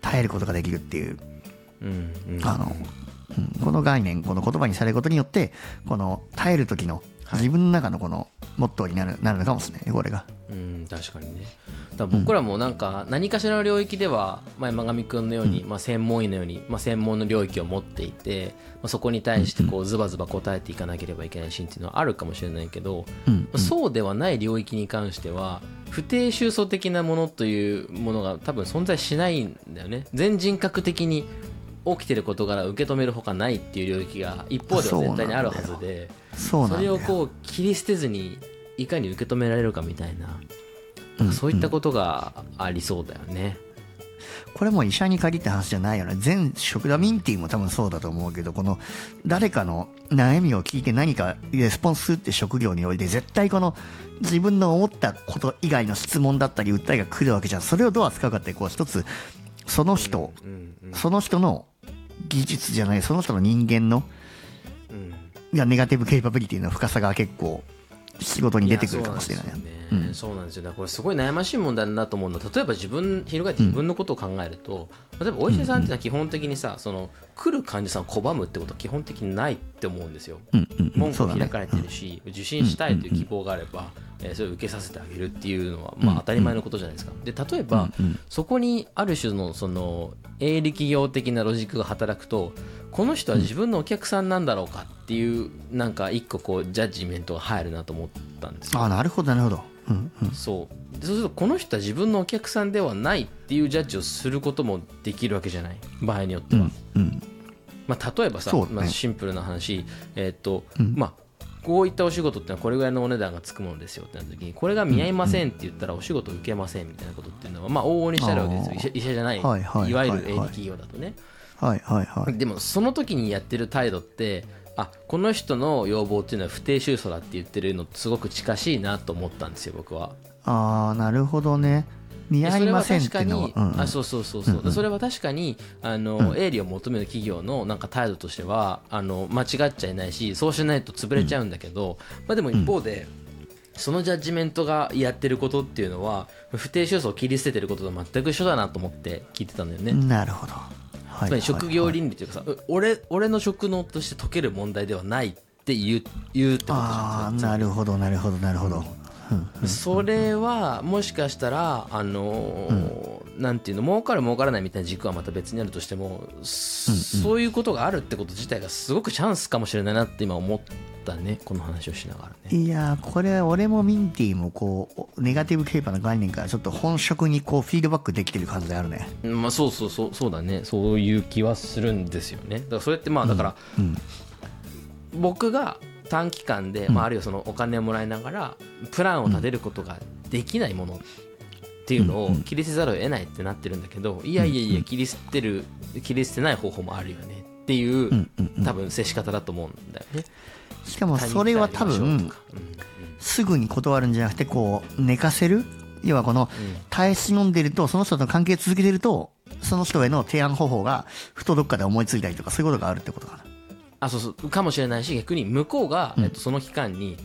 耐えることができるっていう。うんうん。あの、うんこの概念この言葉にされることによってこの耐える時の自分の中のこのモットーになるなるのかもしれない。ねこれが。うん確かにね。僕らもなんか何かしらの領域では、まあ、山上君のように、まあ、専門医のように、まあ、専門の領域を持っていて、まあ、そこに対してこうズバズバ答えていかなければいけないシーンっていうのはあるかもしれないけど、うん。まあそうではない領域に関しては不定収束的なものというものが多分存在しないんだよね。全人格的に起きてる事柄を受け止めるほかないっていう領域が一方では絶対にあるはずでそうそれをこう切り捨てずにいかに受け止められるかみたいな。うんそういったことがありそうだよね。これも医者に限った話じゃないよね。全職だミンティも多分そうだと思うけどこの誰かの悩みを聞いて何かレスポンスするって職業において絶対この自分の思ったこと以外の質問だったり訴えが来るわけじゃん。それをどう扱うかってこう一つその人その人の技術じゃないその人の人間のネガティブケイパビリティの深さが結構仕事に出てくるかもしれない。やそうなんですよね。うん。これすごい悩ましい問題だなと思うのは例えば自分翻って自分のことを考えると、例えばお医者さんっていうのは基本的にさその来る患者さんを拒むってことは基本的にないって思うんですよ。うんうんうん。門そうだね。戸開かれてるし、受診したいという希望があれば、えーそれを受けさせてあげるっていうのは、まあ、当たり前のことじゃないですか。で例えば、そこにある種のその営利企業的なロジックが働くとこの人は自分のお客さんなんだろうかっていうなんか一個こうジャッジメントが入るなと思ったんですよ。ああなるほどなるほど。うんうん。そう。でそうするとこの人は自分のお客さんではないっていうジャッジをすることもできるわけじゃない？場合によっては。うんまあ、例えばさ、ね。まあ、シンプルな話、えーっとうん。まあこういったお仕事ってのはこれぐらいのお値段がつくものですよってなった時にこれが見合いませんって言ったらお仕事受けませんみたいなことっていうのはまあ往々にしてあるわけですよ。医者じゃない、はいわゆる営利企業だとね、はいはいはいでもその時にやってる態度ってあこの人の要望っていうのは不定収束だって言ってるのとすごく近しいなと思ったんですよ僕は。ああなるほどね。見合でそれはいませんって確かに、いうのは。うんうん。あそうそうそうそう、でそれは確かにあの、営利を求める企業のなんか態度としてはあの間違っちゃいないしそうしないと潰れちゃうんだけど、まあ、でも一方で、そのジャッジメントがやってることっていうのは不定収束を切り捨ててることと全く一緒だなと思って聞いてたんだよね。なるほど。はいつまり職業はい倫理というかさ、う俺俺の職能として解ける問題ではないって言う言うってことじゃああんなるほどなるほどなるほどそれはもしかしたらあのーなんていうの儲かる儲からないみたいな軸はまた別にあるとしても、そういうことがあるってこと自体がすごくチャンスかもしれないなって今思ったねこの話をしながらね。いやーこれ俺もミンティもこうネガティブケーパーの概念からちょっと本職にこうフィードバックできてる感じがあるね。まあそうそうそうそうだね。そういう気はするんですよね。だからそれってまあだから、うん。僕が短期間で、まあ、あるいはそのお金をもらいながらプランを立てることができないものっていうのを切り捨てざるを得ないってなってるんだけどいやいやいや切り捨てる切り捨てない方法もあるよねっていう多分接し方だと思うんだよね。しかもそれは多分すぐに断るんじゃなくてこう寝かせる？要はこの耐え忍んでるとその人との関係続けてるとその人への提案方法がふとどっかで思いついたりとかそういうことがあるってことかなあそうそうかもしれないし逆に向こうが、えっと、その期間に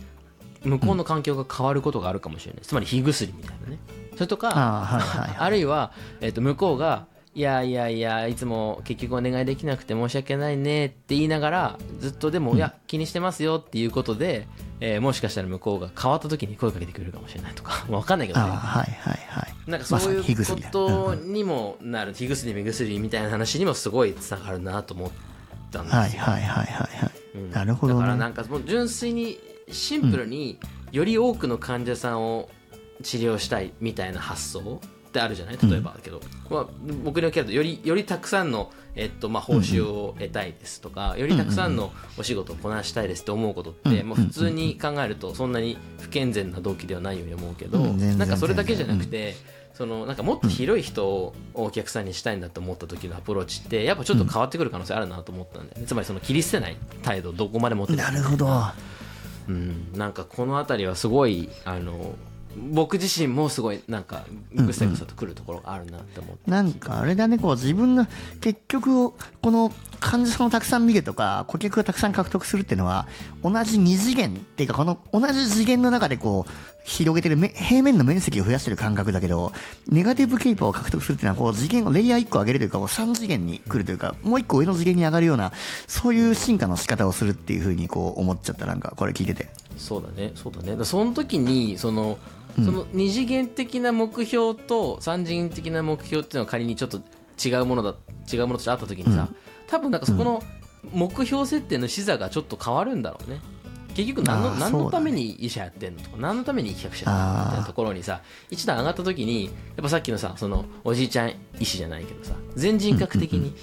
向こうの環境が変わることがあるかもしれない。つまり火薬みたいなね。それとかああはいはいはい。あるいは、えっと向こうがいやいやいやいつも結局お願いできなくて申し訳ないねって言いながらずっとでも、いや気にしてますよっていうことで、えーもしかしたら向こうが変わった時に声かけてくれるかもしれないとか、[laughs] まあ、分かんないけどね。ああはいはいはい。なんかそうまさいうに火薬だことにもなる、火薬目薬みたいな話にもすごいつながるなと思ったんですよ、はいはいはいはいはい。うん。なるほどね。だからなんかもう純粋にシンプルにより多くの患者さんを治療したいみたいな発想ってあるじゃない？例えばだけど、まあ、僕におけるとよりよりたくさんの、えっとまあ、報酬を得たいですとか、よりたくさんのお仕事をこなしたいですって思うことって、もう普通に考えるとそんなに不健全な動機ではないように思うけど、うんなんかそれだけじゃなくて、そのなんかもっと広い人をお客さんにしたいんだと思った時のアプローチってやっぱちょっと変わってくる可能性あるなと思ったんだよね、つまりその切り捨てない態度をどこまで持ってなるほど。うん、なんかこの辺りはすごいあの僕自身もすごいなんかぐさぐさとくるところがあるなって思って、なんかあれだね、こう自分の結局、この患者さんをたくさん見るとか、顧客をたくさん獲得するっていうのは、同じ二次元っていうか、この同じ次元の中でこう、広げてるめ平面の面積を増やしてる感覚だけど、ネガティブケイパーを獲得するっていうのは、こう次元をレイヤー1個上げるというか、こう3次元に来るというか、もう1個上の次元に上がるような、そういう進化の仕方をするっていうふうにこう思っちゃった、なんかこれ聞いてて。そうだね。そうだね。その時にそのその二次元的な目標と三次元的な目標っていうのは仮にちょっと違うものだ違うものとしてあった時にさ、多分なんかそこの目標設定の視座がちょっと変わるんだろうね。結局何の何のために医者やってんのとか何のために医学者やってんのみたいなところにさ一段上がった時にやっぱさっきのさそのおじいちゃん医師じゃないけどさ全人格的に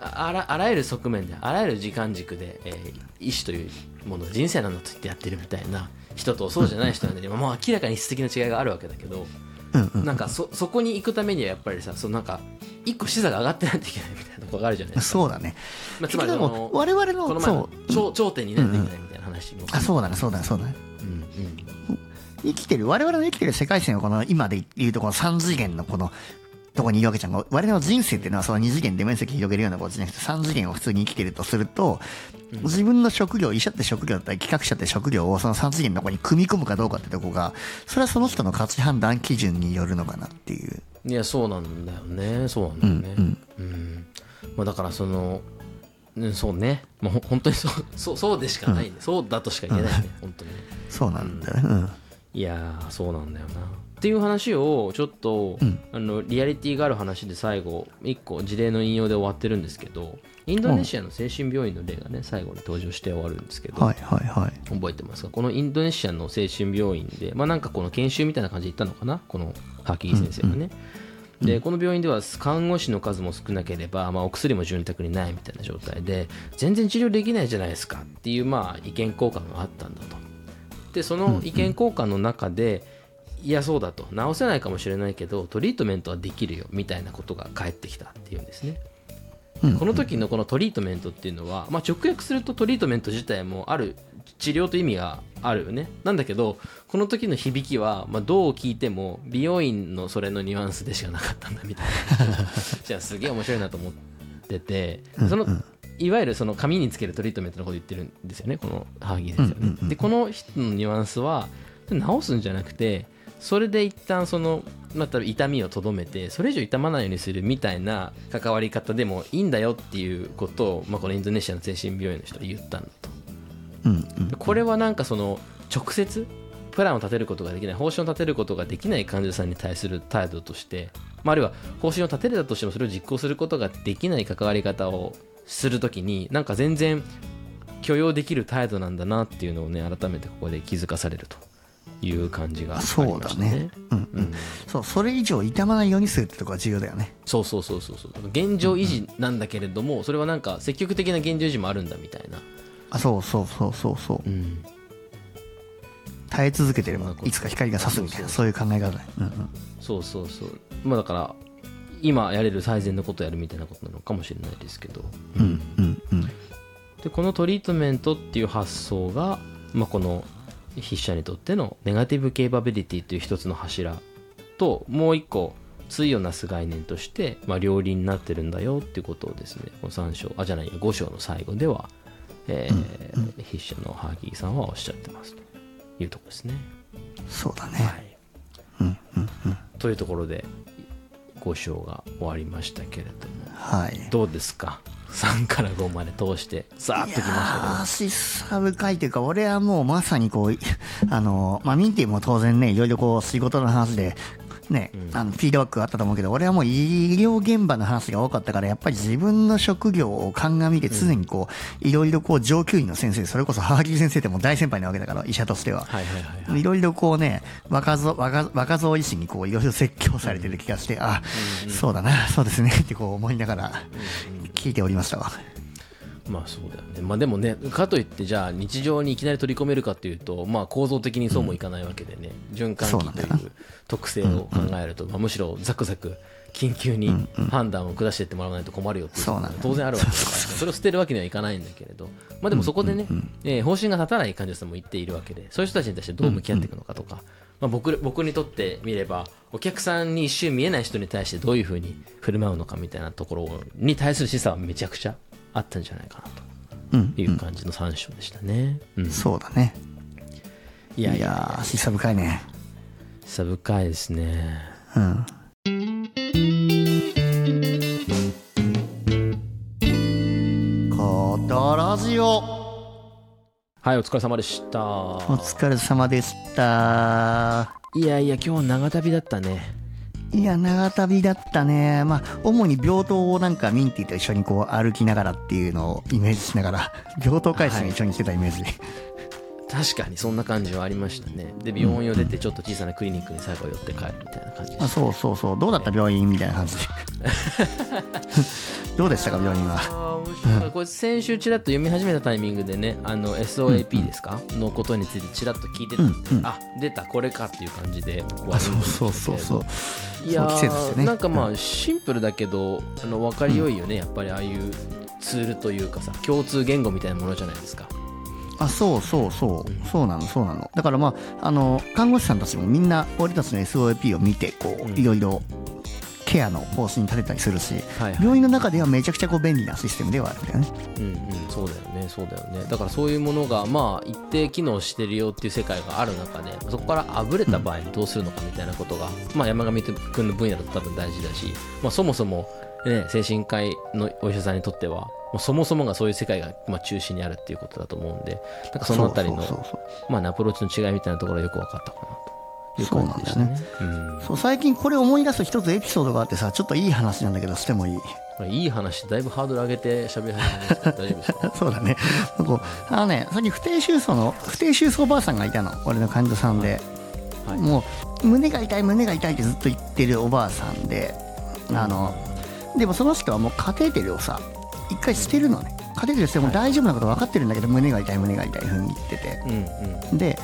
ああらあらゆる側面であらゆる時間軸で、えー医師というものを人生なんだと言ってやってるみたいな人とそうじゃない人なんで、もう明らかに質的な違いがあるわけだけど、なんかそそこに行くためにはやっぱりさそのなんか一個視座が上がってないといけないみたいなところがあるじゃないですか、そうだね。まあ、つまりでも我々のこの前のそう。頂頂点にないといけないみたいな話も、あそうだねそうだねそうだね。うんうん。生きてる我々の生きてる世界線をこの今で言うとこの3次元のこのとこにいるわけじゃん。我々の人生っていうのはその2次元で面積広げるようなことじゃなくて3次元を普通に生きてるとすると自分の職業医者って職業だったり企画者って職業をその3次元のとこに組み込むかどうかってとこがそれはその人の価値判断基準によるのかなっていういやそうなんだよね。そうなんだよね。うん、まあ、だからそのうんそうね。もうほ本当にそうそうそうでしかない。ね、そうだとしか言えないね、本当に。ねそうなんだよね。うん。いやーそうなんだよな。っていう話をちょっと、あのリアリティがある話で最後一個事例の引用で終わってるんですけどインドネシアの精神病院の例がね最後に登場して終わるんですけど、はいはいはい。覚えてますか？このインドネシアの精神病院で、まあ、なんかこの研修みたいな感じで行ったのかな？このハキー先生がね、でこの病院では看護師の数も少なければ、まあ、お薬も潤沢にないみたいな状態で全然治療できないじゃないですかっていう、まあ、意見交換があったんだと。でその意見交換の中で、いやそうだと。治せないかもしれないけどトリートメントはできるよみたいなことが返ってきたっていうんですね。うんこの時のこのトリートメントっていうのは、まあ、直訳するとトリートメント自体もある治療という意味があるよね。なんだけどこの時の響きは、まあ、どう聞いても美容院のそれのニュアンスでしかなかったんだみたいな。[laughs] じゃあすげえ面白いなと思っててそのいわゆるその髪につけるトリートメントのこと言ってるんですよねこのハーギー先生はね。でこの人のニュアンスは治すんじゃなくてそれで一旦そのまた痛みをとどめてそれ以上痛まないようにするみたいな関わり方でもいいんだよっていうことを、まあ、このインドネシアの精神病院の人は言ったんだと。うんうんでこれはなんかその直接プランを立てることができない方針を立てることができない患者さんに対する態度として、まあ、あるいは方針を立てれたとしてもそれを実行することができない関わり方をするときになんか全然許容できる態度なんだなっていうのをね改めてここで気づかされるという感じがありましたね。そうだね。うんううん。んそうそれ以上傷まないようにするってとこが重要だよね。そうそうそうそうそう。現状維持なんだけれどもそれはなんか積極的な現状維持もあるんだみたいな、あそうそうそうそうそう。うん、耐え続けてれそんなこと。ばいつか光が差すみたいなそそういう考え方。だねうんうん。そうそうそう。まあだから今やれる最善のことをやるみたいなことなのかもしれないですけど、うんうんうん。でこのトリートメントっていう発想が、まあ、この筆者にとってのネガティブケーパビリティという一つの柱ともう一個対をなす概念として、まあ、両輪になってるんだよっていうことをですね。この3章あじゃない5章の最後では、えー筆者のハーギーさんはおっしゃってます。というところですね。そうだはねい。うんうんうん。というところで5章が終わりましたけれども。はい。どうですか？3から5まで通してさーっときましたけど。あーしさ深いというか。俺はもうまさにこうあのまあミンティも当然ねいろいろこう仕事の話でね、あのフィードバックがあったと思うけど俺はもう医療現場の話が多かったからやっぱり自分の職業を鑑みて常にこういろいろこう上級医の先生それこそハー先生ってもう大先輩なわけだから医者としては。はいはいはいはい。いろいろこうね、若造、若若造医師にこういろいろ説教されてる気がして、あ、そうだな、そうですねってこう思いながら聞いておりましたわ。まあそうだよね。まあでもねかといってじゃあ日常にいきなり取り込めるかっていうとまあ構造的にそうもいかないわけでね、循環器といそう特性を考えると、まあ、むしろザクザク緊急に判断を下していってもらわないと困るよっていうのが当然あるわけだからそれを捨てるわけにはいかないんだけれど。まあでもそこでね、えー方針が立たない患者さんも言っているわけでそういう人たちに対してどう向き合っていくのかとか、まあ、僕僕にとってみればお客さんに一瞬見えない人に対してどういうふうに振る舞うのかみたいなところに対する示唆はめちゃくちゃあったんじゃないかなと。うん。いう感じの3章でしたね。うん、そうだね。いやいや、いやー、しさ深いね。久深いですね。うん。コトラジオ。はいお疲れ様でした。お疲れ様でした。いやいや今日は長旅だったね。いや長旅だったね。まあ主に病棟をなんかミンティと一緒にこう歩きながらっていうのをイメージしながら病棟回数に一緒にしてたイメージ、確かにそんな感じはありましたね。で病院を出てちょっと小さなクリニックに最後寄って帰るみたいな感じであそうそうそう。どうだった病院みたいな感じで。[laughs] どうでしたか病院は？これ先週ちらっと読み始めたタイミングでねあの SOAP ですか、のことについてちらっと聞いてた。んで、うんうん。あ出た。これかっていう感じで。あそうそうそうそう。いやね。ーなんかまあシンプルだけどあの分かりよいよね、やっぱりああいうツールというかさ共通言語みたいなものじゃないですかあそうそうそう。そうなのそうなの。だからまああの看護師さんたちもみんな俺たちの SOAP を見てこうん。ういろいろケアの方針立てたりするしはいはい。病院の中ではめちゃくちゃこう便利なシステムではあるんだよね。うんうんそうだよねそうだよね。だからそういうものがまあ一定機能してるよっていう世界がある中でそこからあぶれた場合にどうするのかみたいなことが、まあ、山上君の分野だと多分大事だし、まあ、そもそも、ね、精神科医のお医者さんにとってはもうそもそもがそういう世界がまあ中心にあるっていうことだと思うんでなんかそのあたりのそうそうそうまあ、アプローチの違いみたいなところがよく分かったかなと。いう感じでしたね。うんそう最近これ思い出す一つエピソードがあってさちょっといい話なんだけどしてもいいいい話だいぶハードル上げて喋り始めました大丈夫ですか [laughs] そうだね。あのねさっき不定収層の不定収層おばあさんがいたの俺の患者さんで、はい。もう胸が痛い胸が痛いってずっと言ってるおばあさんであのでもその人はもうカテーテルをさ一回捨てるのね。カテーテルしても大丈夫なこと分かってるんだけど胸が痛い胸が痛いふうに言ってて。うんうん。で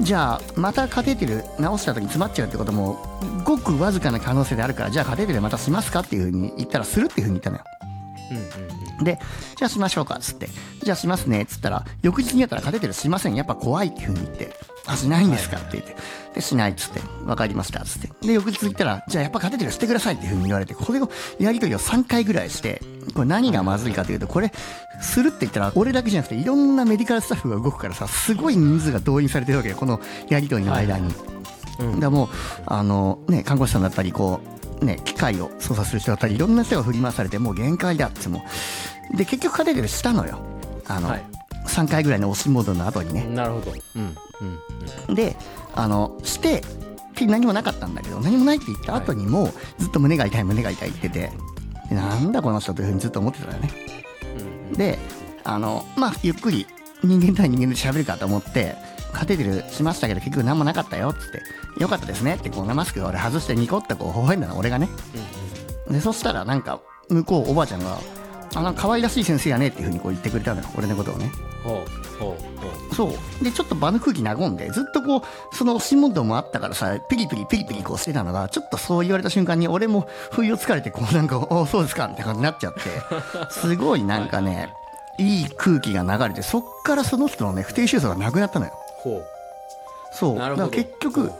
じゃあまたカテーテル直した時に詰まっちゃうってこともごくわずかな可能性であるからじゃあカテーテルまたしますかっていうふうに言ったらするっていうふうに言ったのよで、じゃあしましょうかっつって、じゃあしますねっつったら、翌日にやったらカテーテルしません、やっぱ怖いっていうふうに言って、あ、しないんですかって言って、で、しないっつって、わかりましたっつって、で、翌日行ったら、じゃあやっぱカテーテルしてくださいっていうふうに言われて、これをやりとりを3回ぐらいして、これ何がまずいかというと、これ、するって言ったら、俺だけじゃなくて、いろんなメディカルスタッフが動くからさ、すごい人数が動員されてるわけよ、このやりとりの間に。うん。だからもう、あの、ね、看護師さんだったり、こう、ね、機械を操作する人だったり、いろんな人が振り回されて、もう限界だってもう。で、結局カテーテルしたのよ。あの、はい3回ぐらいの押しモードの後にね。なるほどうんうんで、あの、して、何もなかったんだけど、何もないって言った後にも、ずっと胸が痛い、胸が痛いって言ってて、でなんだこの人というふうにずっと思ってたよね。で、あの、まあ、ゆっくり人間対人間で喋るかと思って、カテーテルしましたけど結局何もなかったよっつって、よかったですねってこうマスクを俺外してニコってこう微笑んだの俺がね。で、そしたらなんか、向こうおばあちゃんが、あ、なんか可愛らしい先生やねっていうふうにこう言ってくれたのよ、俺のことをね。ほうほうほそう。で、ちょっと場の空気和んで、ずっとこう、その押し問もあったからさ、ピリピリピリピリこうしてたのが、ちょっとそう言われた瞬間に、俺も不意をつかれて、こうなんか、おそうですかみたいな感じになっちゃって、[laughs] すごいなんかね、いい空気が流れて、そっからその人のね、不定収束がなくなったのよ。うほそう。だから結局、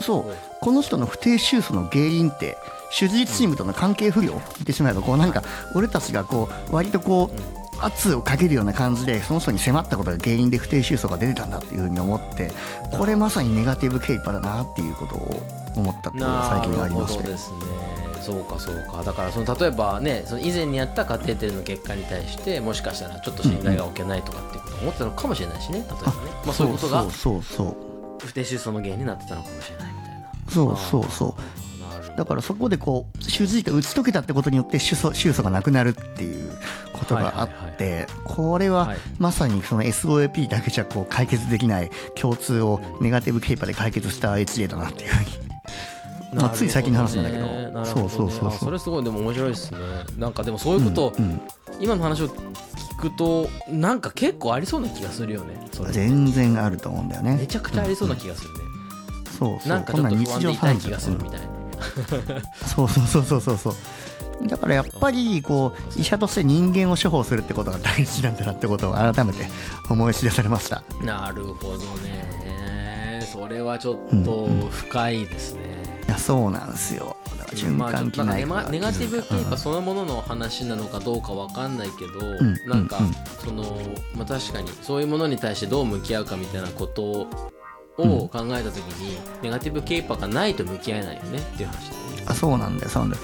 そう。はい、この人の不定収束の原因って、手術チームとの関係不良言ってしまえば、こうなんか、俺たちがこう、割とこう、圧をかけるような感じで、その人に迫ったことが原因で不定収束が出てたんだっていうふうに思って、これまさにネガティブケイパーだなっていうことを思ったっていうのが最近ありまして。そうかそうか。だからその例えばねその以前にやったカテーテルの結果に対してもしかしたらちょっと信頼が置けないとかっていうことを思ってたのかもしれないしね例えばね。まあそういうことが。そうそうそう不定収束の原因になってたのかもしれないみたいな。そうそうそう。だからそこでこう手術が打ち解けたってことによって収束収束がなくなるっていうことがあってこれははい。まさにその SOAP だけじゃこう解決できない共通をネガティブケイパーで解決した HA だなっていうふうにまあつい最近の話なんだけど。なるほね。そうそうそうそう。あそれすごいでも面白いですね。なんかでもそういうことを、うん。今の話を聞くとなんか結構ありそうな気がするよね。全然あると思うんだよね。めちゃくちゃありそうな気がするね、そうそう。なんかちょっと不安で痛い気がするみたいな、[laughs] そうそうそうそうそうそう。だからやっぱりこう医者として人間を処方するってことが大事なんだなってことを改めて思い知らされました。なるほどね。それはちょっと深いですね、いやそうなんですよ。だから循環器内科マネガティブケイパーそのものの話なのかどうかわかんないけど、ん。なんか、うんそのまあ確かにそういうものに対してどう向き合うかみたいなことを考えた時に、ネガティブケイパーがないと向き合えないよねっていう話だよね。あそうなんだよそうなんだよ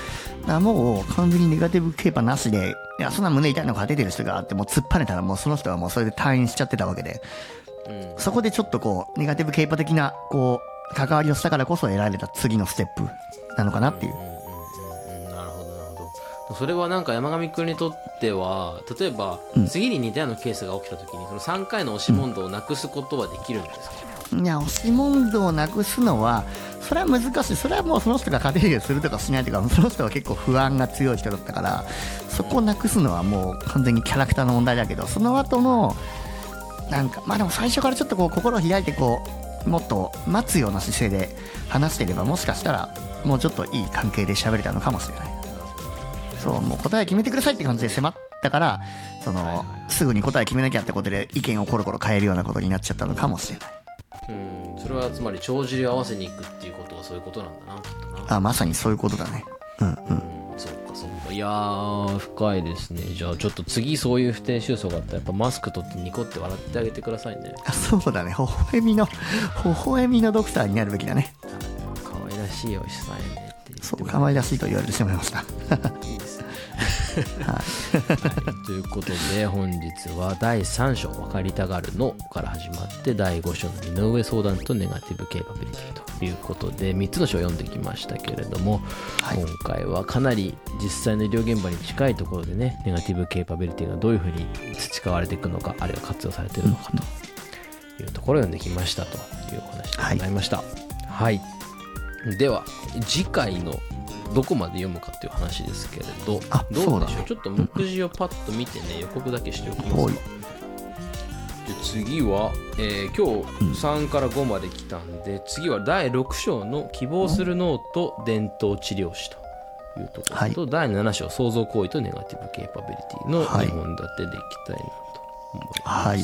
からもう完全にネガティブケーパーなしで、いや、そんな胸痛いのが出てる人があって、もう突っ張ねたらもうその人はもうそれで退院しちゃってたわけで、うん。そこでちょっとこう、ネガティブケーパー的な、こう、関わりをしたからこそ得られた次のステップなのかなっていう。なるほどなるほどそれはなんか山上君にとっては例えば、次に似たようなケースが起きた時にその3回の押し問答をなくすことはできるんですか、いや、押し問答をなくすのは、それは難しい。それはもうその人が家庭をするとかしないとか、その人は結構不安が強い人だったから、そこをなくすのはもう完全にキャラクターの問題だけど、その後の、なんか、まあでも最初からちょっとこう心を開いてこう、もっと待つような姿勢で話していれば、もしかしたら、もうちょっといい関係で喋れたのかもしれない。そう、もう答え決めてくださいって感じで迫ったから、その、すぐに答え決めなきゃってことで意見をコロコロ変えるようなことになっちゃったのかもしれない。うん、それはつまり帳尻を合わせに行くっていうことはそういうことなんだなあ、まさにそういうことだね。うんうん。いやー深いですねじゃあちょっと次そういう不定収束があったらやっぱマスク取ってニコって笑ってあげてくださいねあそうだね。微笑みの、微笑みのドクターになるべきだね。可愛らしいお医者さんやねって言ってそう、可愛らしいと言われてしまいました。[laughs] いいですね。ということで本日は第3章「分かりたがるの」から始まって第5章の井上相談とネガティブケーパビリティということで3つの章を読んできましたけれども、はい。今回はかなり実際の医療現場に近いところでねネガティブケーパビリティがどういうふうに培われていくのかあるいは活用されているのかというところを読んできましたというお話でございました。はい。では次回のどこまで読むかという話ですけれどあどそうでしょう？ちょっと目次をパッと見てね予告だけしておきますはい。かで次は、えー今日3から5まで来たんで次は第6章の「希望する脳と伝統治療師」というところと、第7章「創造行為とネガティブケーパビリティ」のはい。2本立てでいきたいなと思います。はい。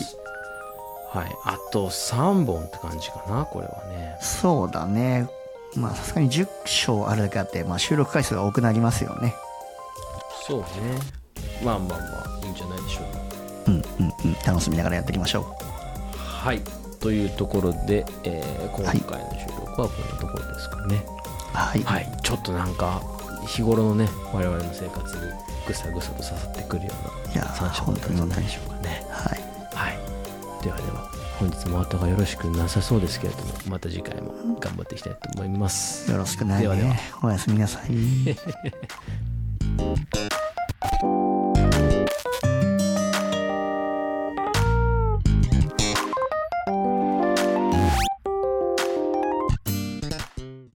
はい、あと3本って感じかなこれはね。そうだね。まあ、さすがに10章あるだけあって、まあ、収録回数が多くなりますよね。そうねまあまあまあいいんじゃないでしょうか。うんうんうん。楽しみながらやっていきましょはいというところで、えー今回の収録はこんなところですかね。う。はい。はい、ちょっとなんか日頃のね我々の生活にぐさぐさと刺さってくるよういやな三章だったんじゃないでしょうかね。はい。はい、ではでは本日もお後がよろしくなさそうですけれどもまた次回も頑張っていきたいと思います。よろしくないではではね。おやすみなさい。[laughs]